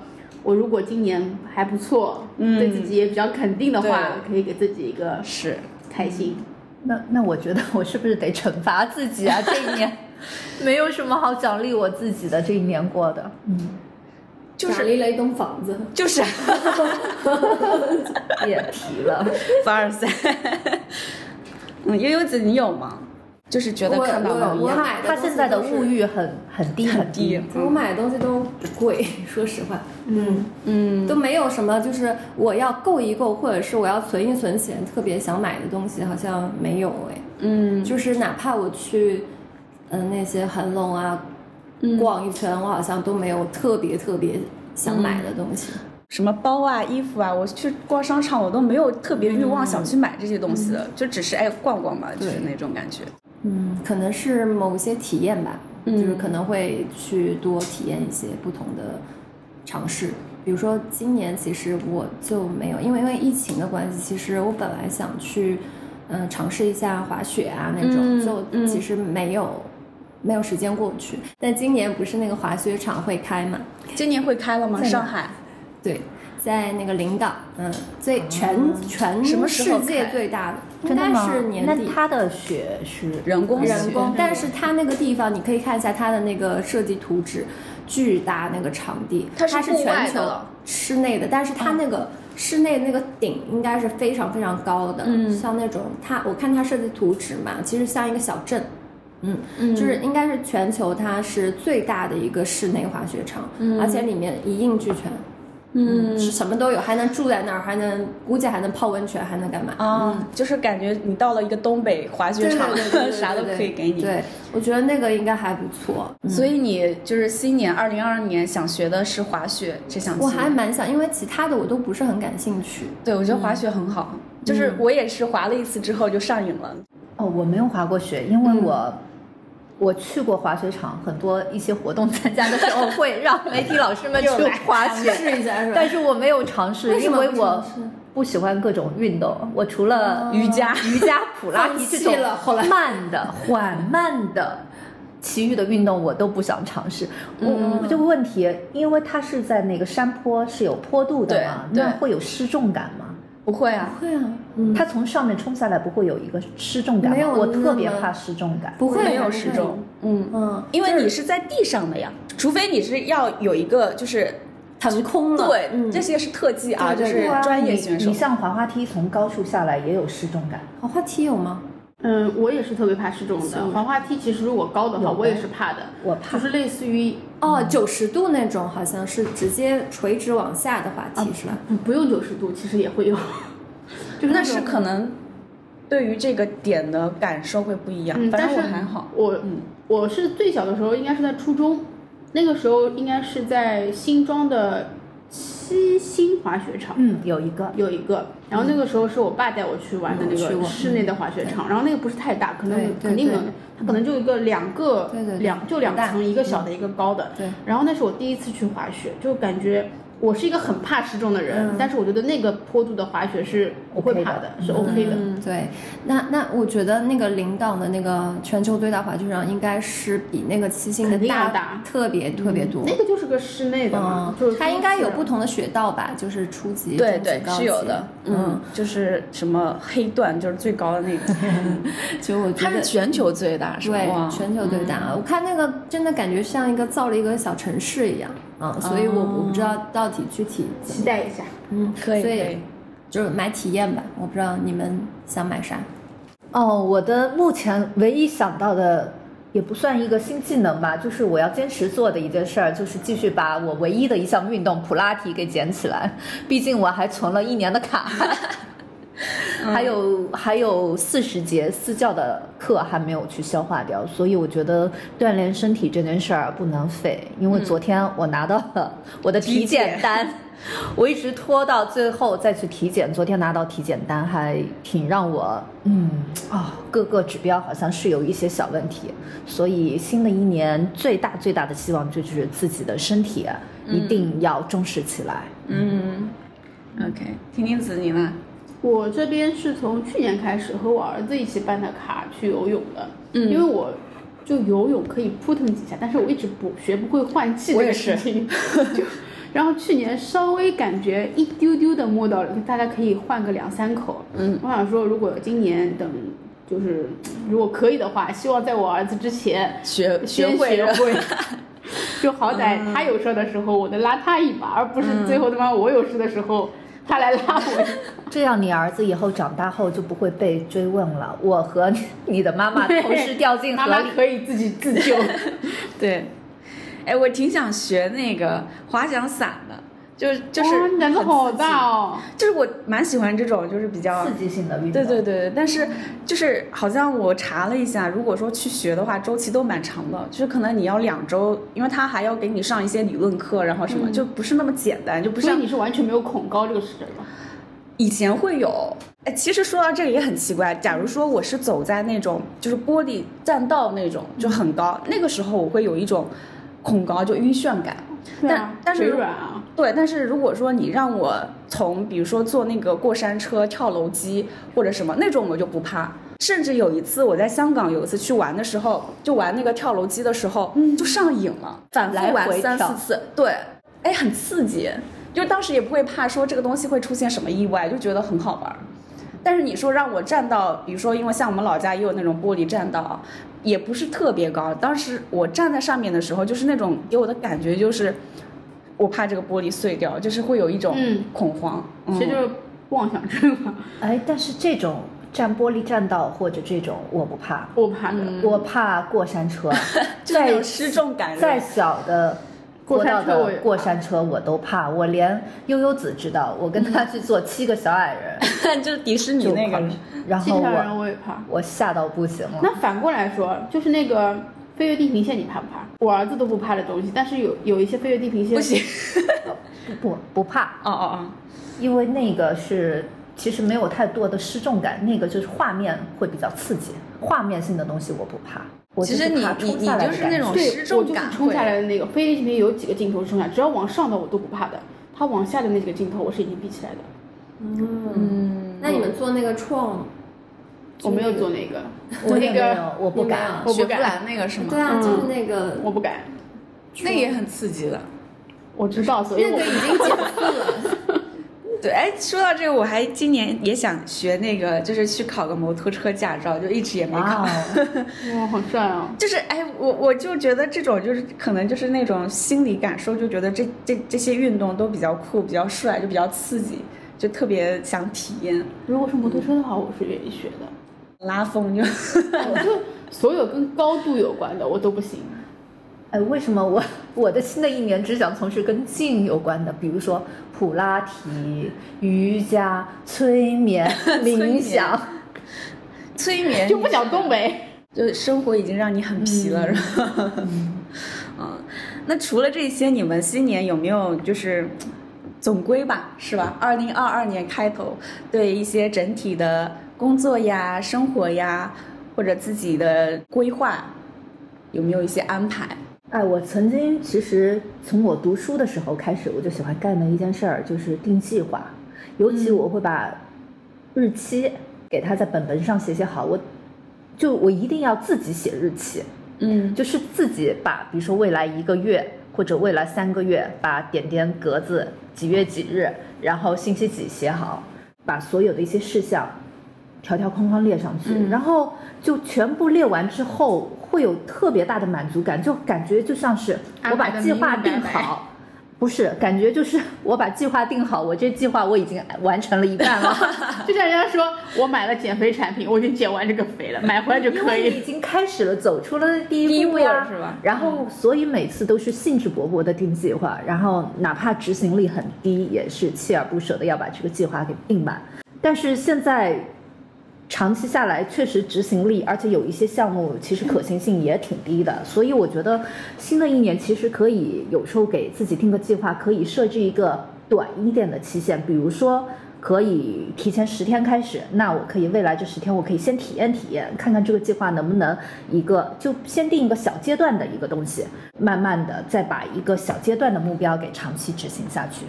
我如果今年还不错，嗯对自己也比较肯定的话，可以给自己一个是开心。那那我觉得我是不是得惩罚自己啊？这一年 没有什么好奖励我自己的，这一年过的，嗯，就是奖励了一栋房子，就是 别提了。凡尔赛。嗯，悠悠子你有吗？就是觉得看到我了一样，我买的他东西现在的物欲很很低很低低。我买的东西都不贵，说实话，嗯嗯都没有什么，就是我要购一购，或者是我要存一存钱，特别想买的东西好像没有哎。嗯就是哪怕我去，嗯、那些恒隆啊，嗯逛一圈，我好像都没有特别特别想买的东西。什么包啊、衣服啊，我去逛商场，我都没有特别欲望想去买这些东西的，就只是爱逛逛嘛，就是那种感觉。嗯，可能是某些体验吧，嗯就是可能会去多体验一些不同的尝试。比如说今年其实我就没有，因为因为疫情的关系，其实我本来想去，嗯、尝试一下滑雪啊那种，嗯就嗯其实没有。没有时间过去，但今年不是那个滑雪场会开嘛？今年会开了吗？在上海？对，在那个领导，嗯，最全、全什么世界最大的，应该真的是？年底。那他的雪是人工人工雪，但是它那个地方你可以看一下它的那个设计图纸，巨大那个场地，它它是户外全球的室内的，但是它那个室内那个顶应该是非常非常高的，嗯像那种它我看它设计图纸嘛，其实像一个小镇。嗯，嗯就是应该是全球它是最大的一个室内滑雪场，嗯而且里面一应俱全，嗯，什么都有，还能住在那儿，还能估计还能泡温泉，还能干嘛？啊，就是感觉你到了一个东北滑雪对场对对对，对啥都可以给你。对，我觉得那个应该还不错。所以你就是新年二零二二年想学的是滑雪这项我。还蛮想，因为其他的我都不是很感兴趣。对，我觉得滑雪很好，就是我也是滑了一次之后就上瘾了。哦，我没有滑过雪，因为我、我去过滑雪场，很多一些活动参加的时候会让媒体老师们去滑雪，试一下是吧？但是我没有尝试，因为我不喜欢各种运动，我除了瑜伽瑜伽、普拉提这种慢的、缓慢的。其余的运动我都不想尝试。我我这个问题，因为它是在那个山坡是有坡度的嘛，那会有失重感吗？不会啊，不会啊，嗯，它从上面冲下来不会有一个失重感吗？没有我特别怕失重感。不会没有失重。嗯，嗯，因为你是在地上的呀，除非你是要有一个就是。腾空了。对，嗯，这些是特技啊，对对就是专业选手你。你。像滑滑梯从高处下来也有失重感。滑滑梯有吗？嗯，我也是特别怕失重的。滑滑梯其实如果高的话，我也是怕的。我怕就是类似于哦，九十度那种，好像是直接垂直往下的滑梯是吧？不不用九十度，其实也会有，就是那是可能对于这个点的感受会不一样，嗯，反但是正我还好。我嗯我是最小的时候，应该是在初中，那个时候应该是在新庄的七星滑雪场。嗯，有一个。有一个，然后那个时候是我爸带我去玩的那个室内的滑雪场，然后那个不是太大，可能肯定能，它可能就一个两个两就两层，一个小的，一个高的。对，然后那是我第一次去滑雪，就感觉我是一个很怕失重的人，嗯。但是我觉得那个坡度的滑雪是不会怕的的，是 OK 的。嗯，对，那那我觉得那个领导的那个全球最大滑雪场应该是比那个七星的大大特别特别多。那个就是个室内的嘛嗯，就是它应该有不同的雪道吧，就是初级、对对高是有的，嗯，就是什么黑段，就是最高的那个，就我觉得它是全球最大，是吧？对，全球最大。我看那个真的感觉像一个造了一个小城市一样，嗯，所以我我不知道到底具体怎么，期待一下。嗯，可以就是买体验吧。我不知道你们想买啥。哦，我的目前唯一想到的，也不算一个新技能吧，就是我要坚持做的一件事儿，就是继续把我唯一的一项运动普拉提给捡起来。毕竟我还存了一年的卡，还有还有四十节私教的课还没有去消化掉，所以我觉得锻炼身体这件事儿不能废。因为昨天我拿到了我的体检单。我一直拖到最后再去体检，昨天拿到体检单还挺让我，嗯啊、各个指标好像是有一些小问题，所以新的一年最大最大的希望就是自己的身体一定要重视起来。嗯，OK，婷婷子你呢？我这边是从去年开始和我儿子一起办的卡去游泳的，嗯因为我就游泳可以扑腾几下，但是我一直不学不会换气这个我也是事情，就 然后去年稍微感觉一丢丢的摸到了，就大概可以换个两三口。嗯，我想说，如果今年等就是如果可以的话，希望在我儿子之前学学会学会。就好歹他有事的时候，我能拉他一把，而不是最后他妈我有事的时候，他来拉我。这样你儿子以后长大后就不会被追问了。我和 你的妈妈同时掉进妈妈河里，可以自己自救。对，哎，我挺想学那个滑翔伞的，就就是哇你胆子好大哦！就是我蛮喜欢这种，就是比较刺激性的运动。对对对，但是就是好像我查了一下，如果说去学的话，周期都蛮长的，就是可能你要两周，因为他还要给你上一些理论课，然后什么，就不是那么简单，就不像所以你是完全没有恐高这个事吗？以前会有。哎，其实说到这个也很奇怪，假如说我是走在那种就是玻璃栈道那种，就很高，那个时候我会有一种恐高，就晕眩感。但但是软啊。对，但是如果说你让我从比如说坐那个过山车、跳楼机或者什么那种，我就不怕。甚至有一次我在香港有一次去玩的时候，就玩那个跳楼机的时候，嗯就上瘾了，反复玩三四次，对，哎，很刺激。就当时也不会怕说这个东西会出现什么意外，就觉得很好玩。但是你说让我站到，比如说，因为像我们老家也有那种玻璃栈道，也不是特别高。当时我站在上面的时候，就是那种给我的感觉就是，我怕这个玻璃碎掉，就是会有一种嗯恐慌。嗯其实就是妄想症嘛，哎，但是这种站玻璃栈道或者这种我不怕，我怕的。嗯我怕过山车，就是那种再失重感，再小的过山车过山车我都怕，我连悠悠子知道，我跟他去坐七个小矮人，就是迪士尼那个，然后我我也怕。我吓到不行了。那反过来说，就是那个飞跃地平线，你怕不怕？我儿子都不怕的东西，但是有有一些飞跃地平线不行。不不不怕，哦哦哦，因为那个是其实没有太多的失重感，那个就是画面会比较刺激，画面性的东西我不怕。我其实你你你就是那种感对，失重我就是感会冲下来的那个飞越地平线有几个镜头是冲下来，只要往上的我都不怕的，它往下的那几个镜头我是已经闭起来的。嗯，嗯，那你们做那个创，我没有做那个，我那个，我不敢。我不敢那个是吗？对啊，嗯就是那个，我不敢。那也很刺激的。我知道，所以我那个已经减速了。对，哎，说到这个，我还今年也想学那个，就是去考个摩托车驾照，就一直也没考。哇好帅啊！就是哎，我我就觉得这种就是可能就是那种心理感受，就觉得这这这些运动都比较酷、比较帅，就比较刺激，就特别想体验。如果是摩托车的话，我是愿意学的。拉风就我就所有跟高度有关的我都不行。哎，为什么我 我的新的一年只想从事跟静有关的，比如说普拉提、瑜伽、催眠、冥想。催眠，就不想动呗。就生活已经让你很疲了，是吧？嗯，那除了这些，你们新年有没有就是总归吧，是吧？二零二二年开头，对一些整体的工作呀、生活呀，或者自己的规划，有没有一些安排？哎，我曾经其实从我读书的时候开始，我就喜欢干的一件事儿就是定计划，尤其我会把日期给它在本本上写写好，我就我一定要自己写日期，嗯。就是自己把比如说未来一个月或者未来三个月，把点点格子几月几日，然后星期几写好，把所有的一些事项条条框框列上去，嗯。然后就全部列完之后，会有特别大的满足感，就感觉就像是我把计划定好。不是，感觉就是 我把计划定好，我这计划我已经完成了一半了，就像人家说，我买了减肥产品，我已经减完这个肥了，买回来就可因为你已。经开始了，走出了第第一步呀，了是吧然后，所以每次都是兴致勃勃的定计划，然后哪怕执行力很低，也是锲而不舍的要把这个计划给定满。但是现在长期下来，确实执行力，而且有一些项目其实可行性也挺低的，所以我觉得新的一年其实可以有时候给自己定个计划，可以设置一个短一点的期限，比如说。可以提前十天开始，那我可以未来这十天，我可以先体验体验，看看这个计划能不能一个就先定一个小阶段的一个东西，慢慢的再把一个小阶段的目标给长期执行下去。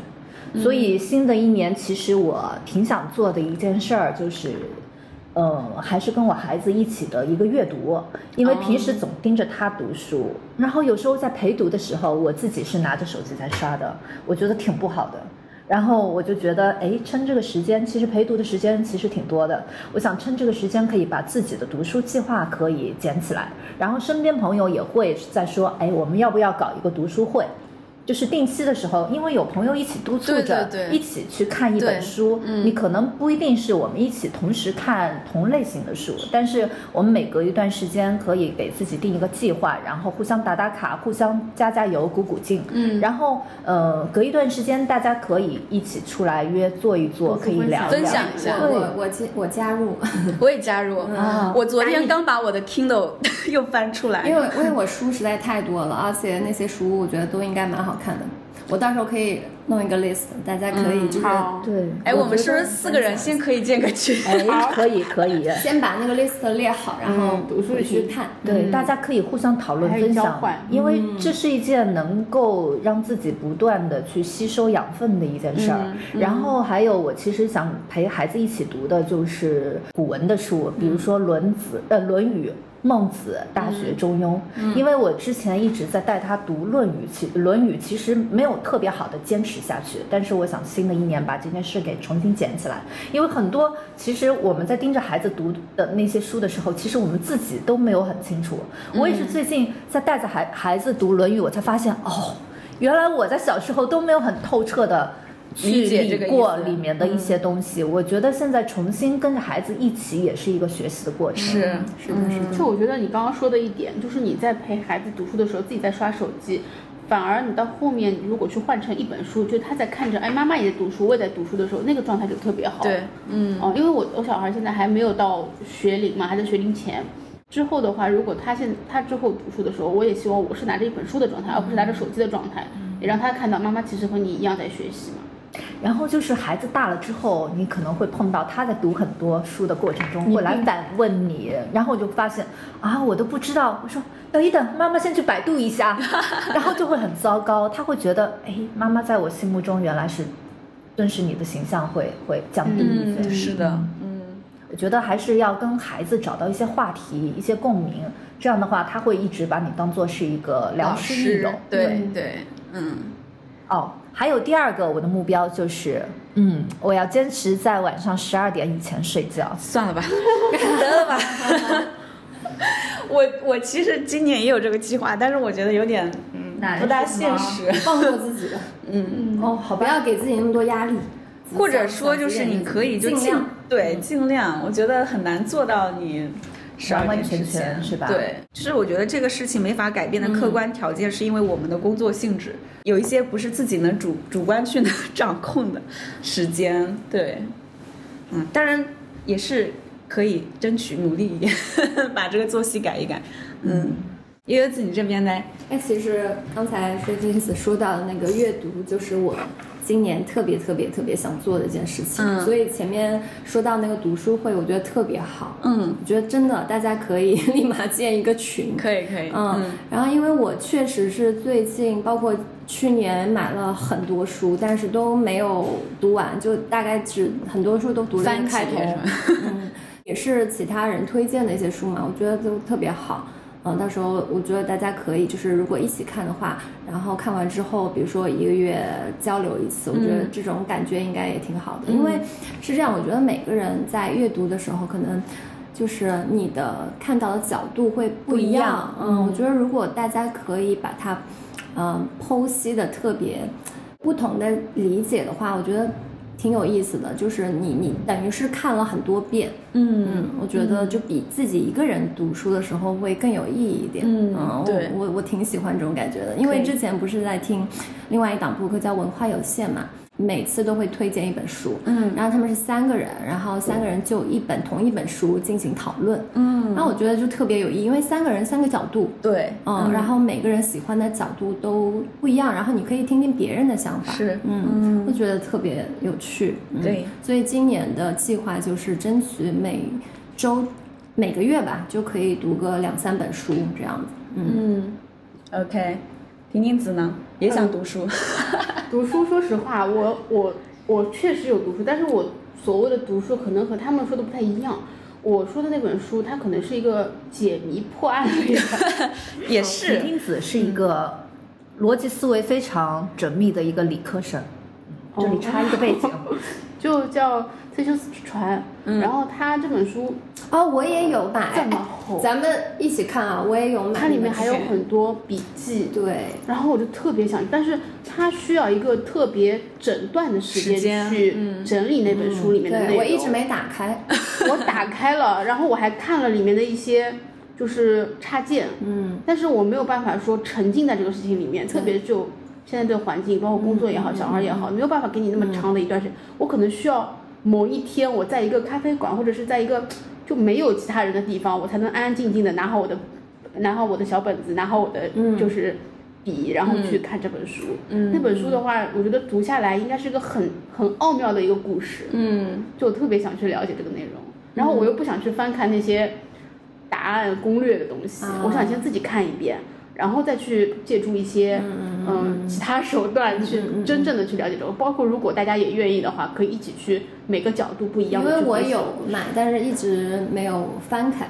所以新的一年，其实我挺想做的一件事儿就是，嗯，还是跟我孩子一起的一个阅读，因为平时总盯着他读书，然后有时候在陪读的时候，我自己是拿着手机在刷的，我觉得挺不好的。然后我就觉得，哎，趁这个时间，其实陪读的时间其实挺多的。我想趁这个时间，可以把自己的读书计划可以捡起来。然后身边朋友也会在说，哎，我们要不要搞一个读书会？就是定期的时候，因为有朋友一起督促着，对对一起去看一本书，嗯你可能不一定是我们一起同时看同类型的书，但是我们每隔一段时间可以给自己定一个计划，然后互相打打卡，互相加加油、鼓鼓劲。嗯然后呃，隔一段时间大家可以一起出来约坐一坐，可以聊聊分享一下我我我加我加入，我也加入。啊我昨天刚把我的 Kindle 又翻出来，因为因为我书实在太多了，而且那些书我觉得都应该蛮好看的。我到时候可以弄一个 list，大家可以就是好，对，哎，我们是不是四个人先可以建个群？哎，可以可以。先把那个 list 列好，然后嗯读书回去群看。对，嗯大家可以互相讨论分享，因为这是一件能够让自己不断的去吸收养分的一件事儿。嗯然后还有，我其实想陪孩子一起读的就是古文的书，比如说《论子》呃《论语》。孟子、大学、中庸，因为我之前一直在带他读《论语》，其《论语》其实没有特别好的坚持下去，但是我想新的一年把这件事给重新捡起来，因为很多其实我们在盯着孩子读的那些书的时候，其实我们自己都没有很清楚。我也是最近在带着孩孩子读《论语》，我才发现哦，原来我在小时候都没有很透彻的。去理解这个过里面的一些东西，我觉得现在重新跟着孩子一起，也是一个学习的过程。是，是的，是的。就我觉得你刚刚说的一点，就是你在陪孩子读书的时候，自己在刷手机，反而你到后面如果去换成一本书，就他在看着，哎，妈妈也在读书，我也在读书的时候，那个状态就特别好。对，嗯，哦，因为我我小孩现在还没有到学龄嘛，还在学龄前。之后的话，如果他现他之后读书的时候，我也希望我是拿着一本书的状态，而不是拿着手机的状态，也让他看到妈妈其实和你一样在学习嘛。然后就是孩子大了之后，你可能会碰到他在读很多书的过程中你会来反问你，然后我就发现啊，我都不知道。我说等一等，妈妈先去百度一下，然后就会很糟糕。他会觉得，哎，妈妈在我心目中原来是顿时你的形象会会降低一些。嗯，是的，嗯，我觉得还是要跟孩子找到一些话题、一些共鸣，这样的话他会一直把你当做是一个良老师益友。对对，嗯，哦，还有第二个我的目标就是，嗯，我要坚持在晚上十二点以前睡觉。算了吧，得了吧。我我其实今年也有这个计划，但是我觉得有点嗯不大现实，放过自己，嗯。嗯，哦，好吧不要给自己那么多压力。或者说就是你可以就尽对尽量，我觉得很难做到你完完全点之前全是吧对，就是我觉得这个事情没法改变的客观条件，是因为我们的工作性质有一些不是自己能主主观去能 掌控的时间，对，嗯，当然也是可以争取努力一点，把这个作息改一改，嗯，悠悠子你这边呢？哎，其实刚才 e d i s 说到的那个阅读，就是我今年特别特别特别想做的一件事情。嗯所以前面说到那个读书会，我觉得特别好。嗯，我觉得真的大家可以 立马建一个群。可以可以，嗯，然后因为我确实是最近，包括去年买了很多书，但是都没有读完，就大概只很多书都读了三开头也是其他人推荐的一些书嘛，我觉得都特别好。嗯，到时候我觉得大家可以，就是如果一起看的话，然后看完之后，比如说一个月交流一次，我觉得嗯。这种感觉应该也挺好的。因为是这样，我觉得每个人在阅读的时候，可能就是你的看到的角度会不一不一样。嗯，我觉得如果大家可以把它，嗯，剖析的特别不同的理解的话，我觉得挺有意思的。就是你你等于是看了很多遍，嗯嗯，我觉得就比自己一个人读书的时候会更有意义一点。嗯我对我我挺喜欢这种感觉的，因为之前不是在听另外一档播客叫《文化有限》嘛，每次都会推荐一本书，嗯。然后他们是三个人，然后三个人就一本同一本书进行讨论，嗯，然后我觉得就特别有意义，因为三个人三个角度。对，嗯，然后每个人喜欢的角度都不一样，然后你可以听听别人的想法，是。嗯，我觉得特别有趣，嗯。对，所以今年的计划就是争取每周、每个月吧，就可以读个两三本书这样子，嗯，嗯，OK，婷婷子呢也想读书，读书，说实话，我我我确实有读书，但是我所谓的读书可能和他们说的不太一样。我说的那本书，它可能是一个解谜破案类的，也婷是，婷子是一个逻辑思维非常缜密的一个理科生。这里插一个背景，就叫《崔修斯之船》。然后他这本书哦，我也有买，这么厚。咱们一起看啊，我也有买，它里面还有很多笔记，对，然后我就特别想，但是它需要一个特别整段的时时间去嗯。整理那本书里面的内容。对我一直没打开，我打开了，然后我还看了里面的一些就是插件，嗯，但是我没有办法说沉浸在这个事情里面，特别就现在这个环境，包括工作也好，小孩也好，没有办法给你那么长的一段时间，我可能需要某一天我在一个咖啡馆或者是在一个就没有其他人的地方，我才能安安静静的拿好我的拿好我的小本子，拿好我的就是笔，然后去看这本书。嗯那本书的话，我觉得读下来应该是个很很奥妙的一个故事。嗯。就我特别想去了解这个内容，然后我又不想去翻看那些答案攻略的东西，啊。我想先自己看一遍，然后再去借助一些嗯其他手段去真正的去了解这个。包括如果大家也愿意的话，可以一起去每个角度不一样因。为我有买，但是一直没有翻开，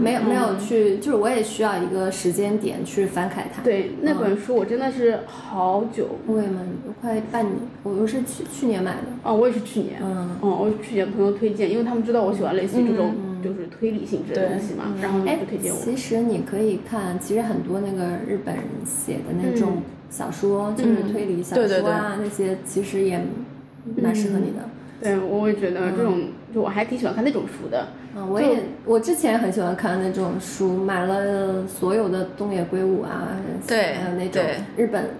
没有没有去，就是我也需要一个时间点去翻开它。，对那本书，我真的是好久我也蛮快半年，我我是去去年买的。哦，我也是去年，嗯嗯，我去年朋友推荐，因为他们知道我喜欢类似于这种就是推理性质的东西嘛，然后哎就推荐我。其实你可以看，其实很多那个日本人写的那种小说，就是推理小说啊，那些其实也蛮适合你的。对，我也觉得这种，就我还挺喜欢看那种书的。嗯，我也我之前很喜欢看那种书，买了所有的东野圭吾啊，对还有那种日本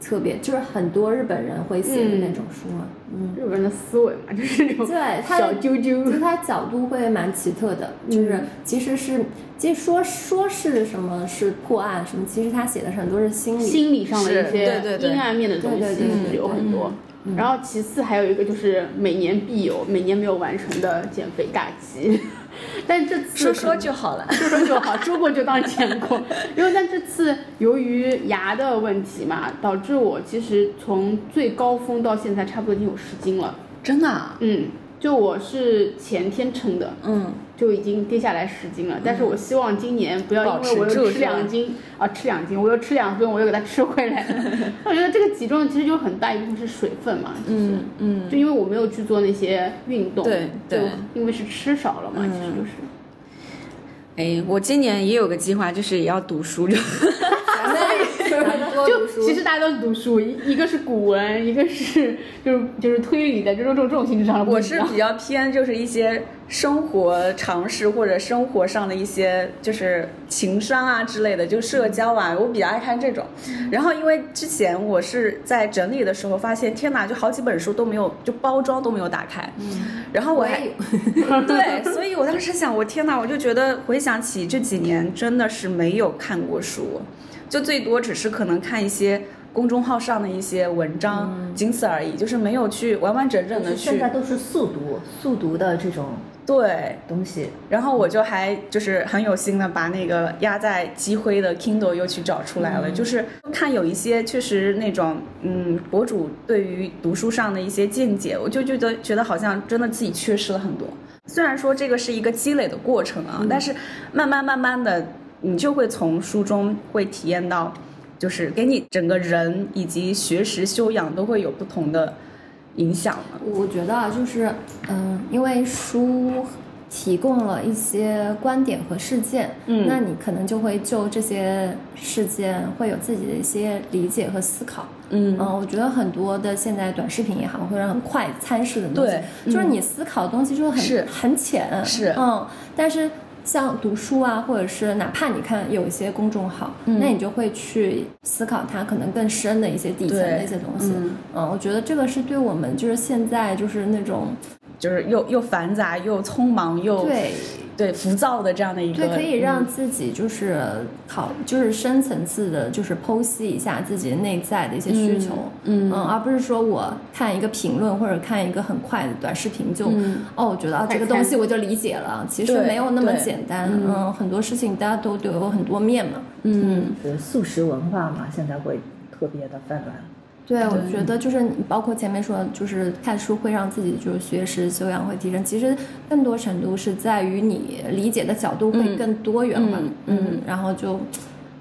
特别就是很多日本人会写的那种书嘛，嗯，日本人的思维嘛，就是那种对他小啾啾。就他角度会蛮奇特的，就是其实是其实说说是什么是破案什么，其实他写的很多是心理，心理上的一些对对阴暗面的东西有很多。然后其次还有一个就是每年必有、每年没有完成的减肥大计，但这次说说就好了。说说就好，说过就当见过。因为但这次由于牙的问题嘛，导致我其实从最高峰到现在差不多已经有十斤了。真的、啊？嗯，就我是前天称的，嗯，就已经跌下来十斤了。但是我希望今年不要因为我又吃两斤啊，吃两斤，我又吃两顿，我又给它吃回来了。我觉得这个体重其实就很大一部分是水分嘛，就是。嗯嗯，就因为我没有去做那些运动，对对就因为是吃少了嘛，其实就是。哎，我今年也有个计划，就是也要读书，就就其实大家都是读书，一一个是古文，一个是就是就是推理的，就是这种这种性质上的。我是比较偏就是一些生活常识或者生活上的一些就是情商啊之类的，就社交啊，我比较爱看这种。然后因为之前我是在整理的时候发现，天哪，就好几本书都没有，就包装都没有打开。然后我还对，所以我当时想，我天哪，我就觉得回想起这几年真的是没有看过书，就最多只是可能看一些。公众号上的一些文章，仅此而已，就是没有去完完整整的去。现在都是速读，速读的这种对，东西。然后我就还就是很有心的把那个压在积灰的 Kindle 又去找出来了，就是看有一些确实那种嗯博主对于读书上的一些见解，我就觉得觉得好像真的自己缺失了很多。虽然说这个是一个积累的过程啊，但是慢慢慢慢的，你就会从书中会体验到。就是给你整个人以及学识修养都会有不同的影响嘛。我觉得啊，就是嗯，因为书提供了一些观点和事件，嗯那你可能就会就这些事件会有自己的一些理解和思考。嗯我觉得很多的现在短视频也好，或者很快餐式的东西，对就是你思考的东西就是很是很浅，是嗯，但是。像读书啊，或者是哪怕你看有一些公众号，嗯。那你就会去思考它可能更深的一些底层的一些东西。嗯嗯，我觉得这个是对我们就是现在就是那种就是又又繁杂又匆忙又对对浮躁的这样的一个，对，可以让自己就是考，就是深层次的，就是剖析一下自己内在的一些需求，嗯而不是说我看一个评论或者看一个很快的短视频就、嗯哦，我觉得啊这个东西我就理解了，其实没有那么简单，嗯。很多事情大家都都有很多面嘛，嗯。呃素食文化嘛，现在会特别的泛滥。对，我觉得就是包括前面说的，就是看书会让自己就是学识修养会提升，其实更多程度是在于你理解的角度会更多元化，嗯嗯然后就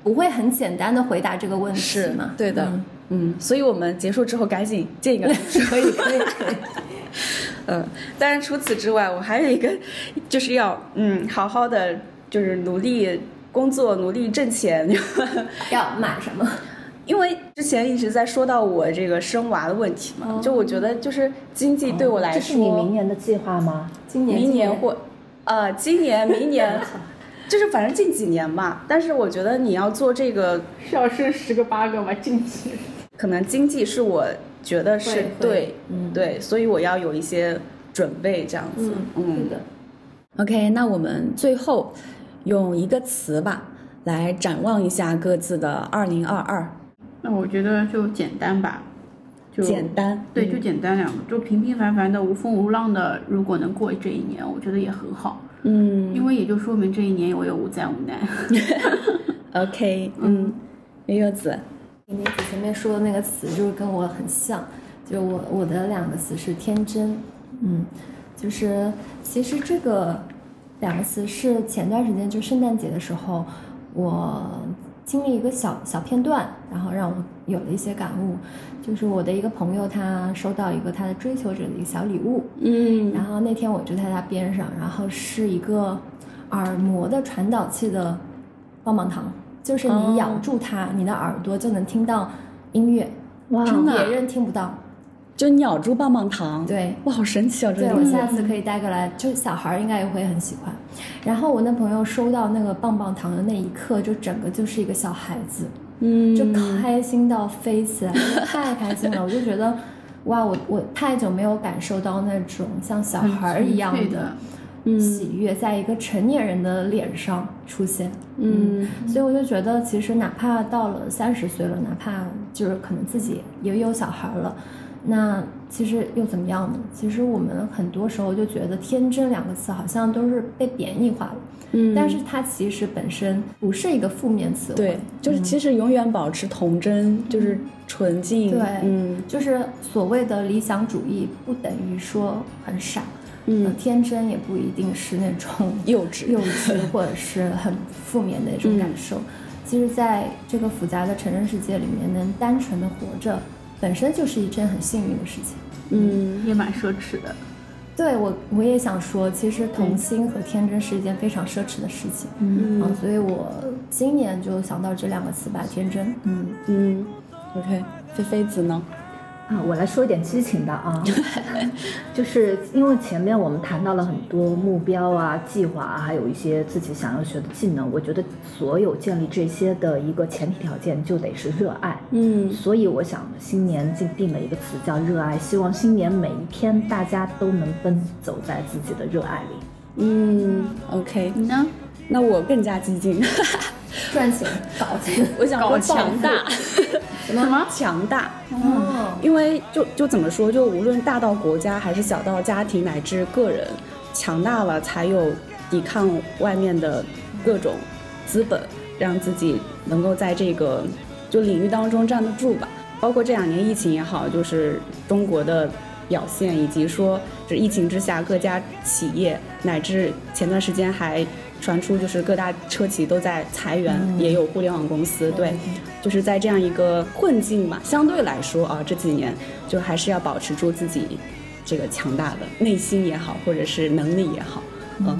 不会很简单的回答这个问题是嘛，对的嗯嗯，所以我们结束之后赶紧建一个 可以可以可 以，嗯，当然除此之外，我还有一个就是要嗯好好的就是努力工作，努力挣钱。要买什么？因为之前一直在说到我这个生娃的问题嘛，哦就我觉得就是经济对我来说，这是你明年的计划吗？今年明年或呃今年明年，就是反正近几年吧。但是我觉得你要做这个，是要生十个八个吗？近期可能经济是我觉得是对，嗯对，所以我要有一些准备这样子。嗯，对的。OK，那我们最后用一个词吧，来展望一下各自的二零二二。那我觉得就简单吧，就简单，对，就简单两个，就平平凡凡的、无风无浪的。如果能过这一年，我觉得也很好，嗯因为也就说明这一年我有无灾无难。OK，嗯，悠悠子，你前面说的那个词就是跟我很像，就我我的两个词是天真，嗯，就是其实这个两个词是前段时间就圣诞节的时候，我经历一个小小片段，然后让我有了一些感悟，就是我的一个朋友他收到一个他的追求者的一个小礼物，嗯。然后那天我就在他边上，然后是一个耳膜的传导器的棒棒糖，就是哦。你咬住它，你的耳朵就能听到音乐，哇。别人听不到。就鸟珠棒棒糖，对哇，好神奇啊！这对，我下次可以带过来，就小孩儿应该也会很喜欢。然后我那朋友收到那个棒棒糖的那一刻，就整个就是一个小孩子，嗯，就开心到飞起来，太开心了。我就觉得，哇，我我太久没有感受到那种像小孩儿一样的喜悦，在一个成年人的脸上出现。嗯所以我就觉得，其实哪怕到了三十岁了，哪怕就是可能自己也有小孩了，那其实又怎么样呢？其实我们很多时候就觉得“天真”两个词好像都是被贬义化了，嗯，但是它其实本身不是一个负面词汇。对，就是其实永远保持童真，就是纯净，对嗯。就是所谓的理想主义，不等于说很傻，呃嗯，天真也不一定是那种幼稚，幼稚或者是很负面的一种感受。其实，在这个复杂的成人世界里面，能单纯的活着，本身就是一件很幸运的事情。嗯也蛮奢侈的。对我，我也想说，其实童心和天真是一件非常奢侈的事情。嗯啊，所以我今年就想到这两个词吧，天真。嗯，嗯，OK，菲菲子呢？啊，我来说一点激情的啊，就是因为前面我们谈到了很多目标啊、计划啊，还有一些自己想要学的技能。我觉得所有建立这些的一个前提条件就得是热爱。嗯所以我想新年定定了一个词叫热爱，希望新年每一天大家都能奔走在自己的热爱里。嗯，OK，你呢？那我更加激进，赚钱搞钱。我想搞强强大，什么？强大。哦，因为就就怎么说，就无论大到国家，还是小到家庭乃至个人，强大了才有抵抗外面的各种资本，让自己能够在这个就领域当中站得住吧。包括这两年疫情也好，就是中国的表现，以及说这疫情之下各家企业乃至前段时间还传出就是各大车企都在裁员，也有互联网公司对。就是在这样一个困境嘛，相对来说啊，这几年就还是要保持住自己这个强大的内心也好，或者是能力也好，嗯。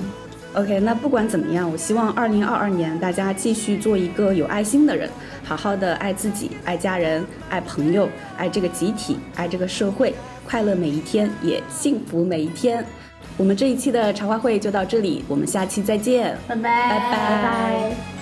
OK，那不管怎么样，我希望二零二二年大家继续做一个有爱心的人，好好的爱自己、爱家人、爱朋友、爱这个集体、爱这个社会，快乐每一天，也幸福每一天。我们这一期的茶话会就到这里，我们下期再见，拜拜拜拜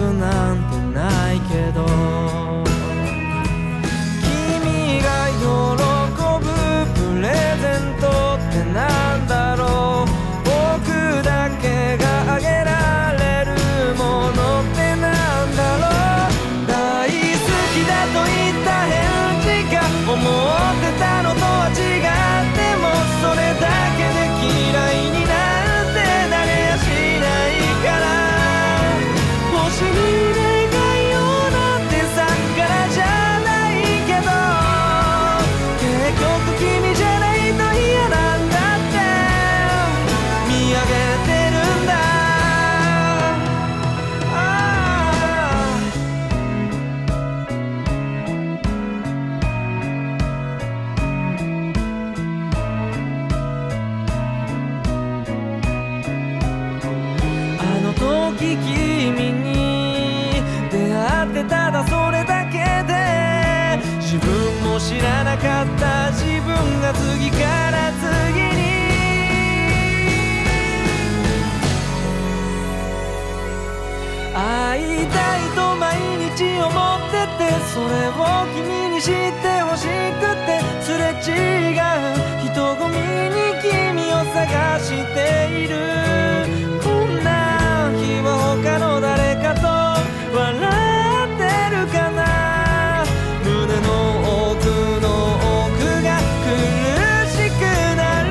なんて の時君に出会ってただそれだけで自分も知らなかった自分が次から次に会いたいと毎日思っててそれを君に知ってほしくてすれ違う人混みに君を探している。君他の誰かと笑ってるかな？胸の奥の奥が苦しくなる。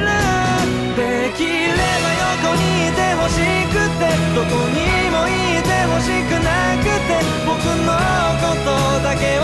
できれば横にいてほしくてどこにもいてほしくなくて僕のことだけを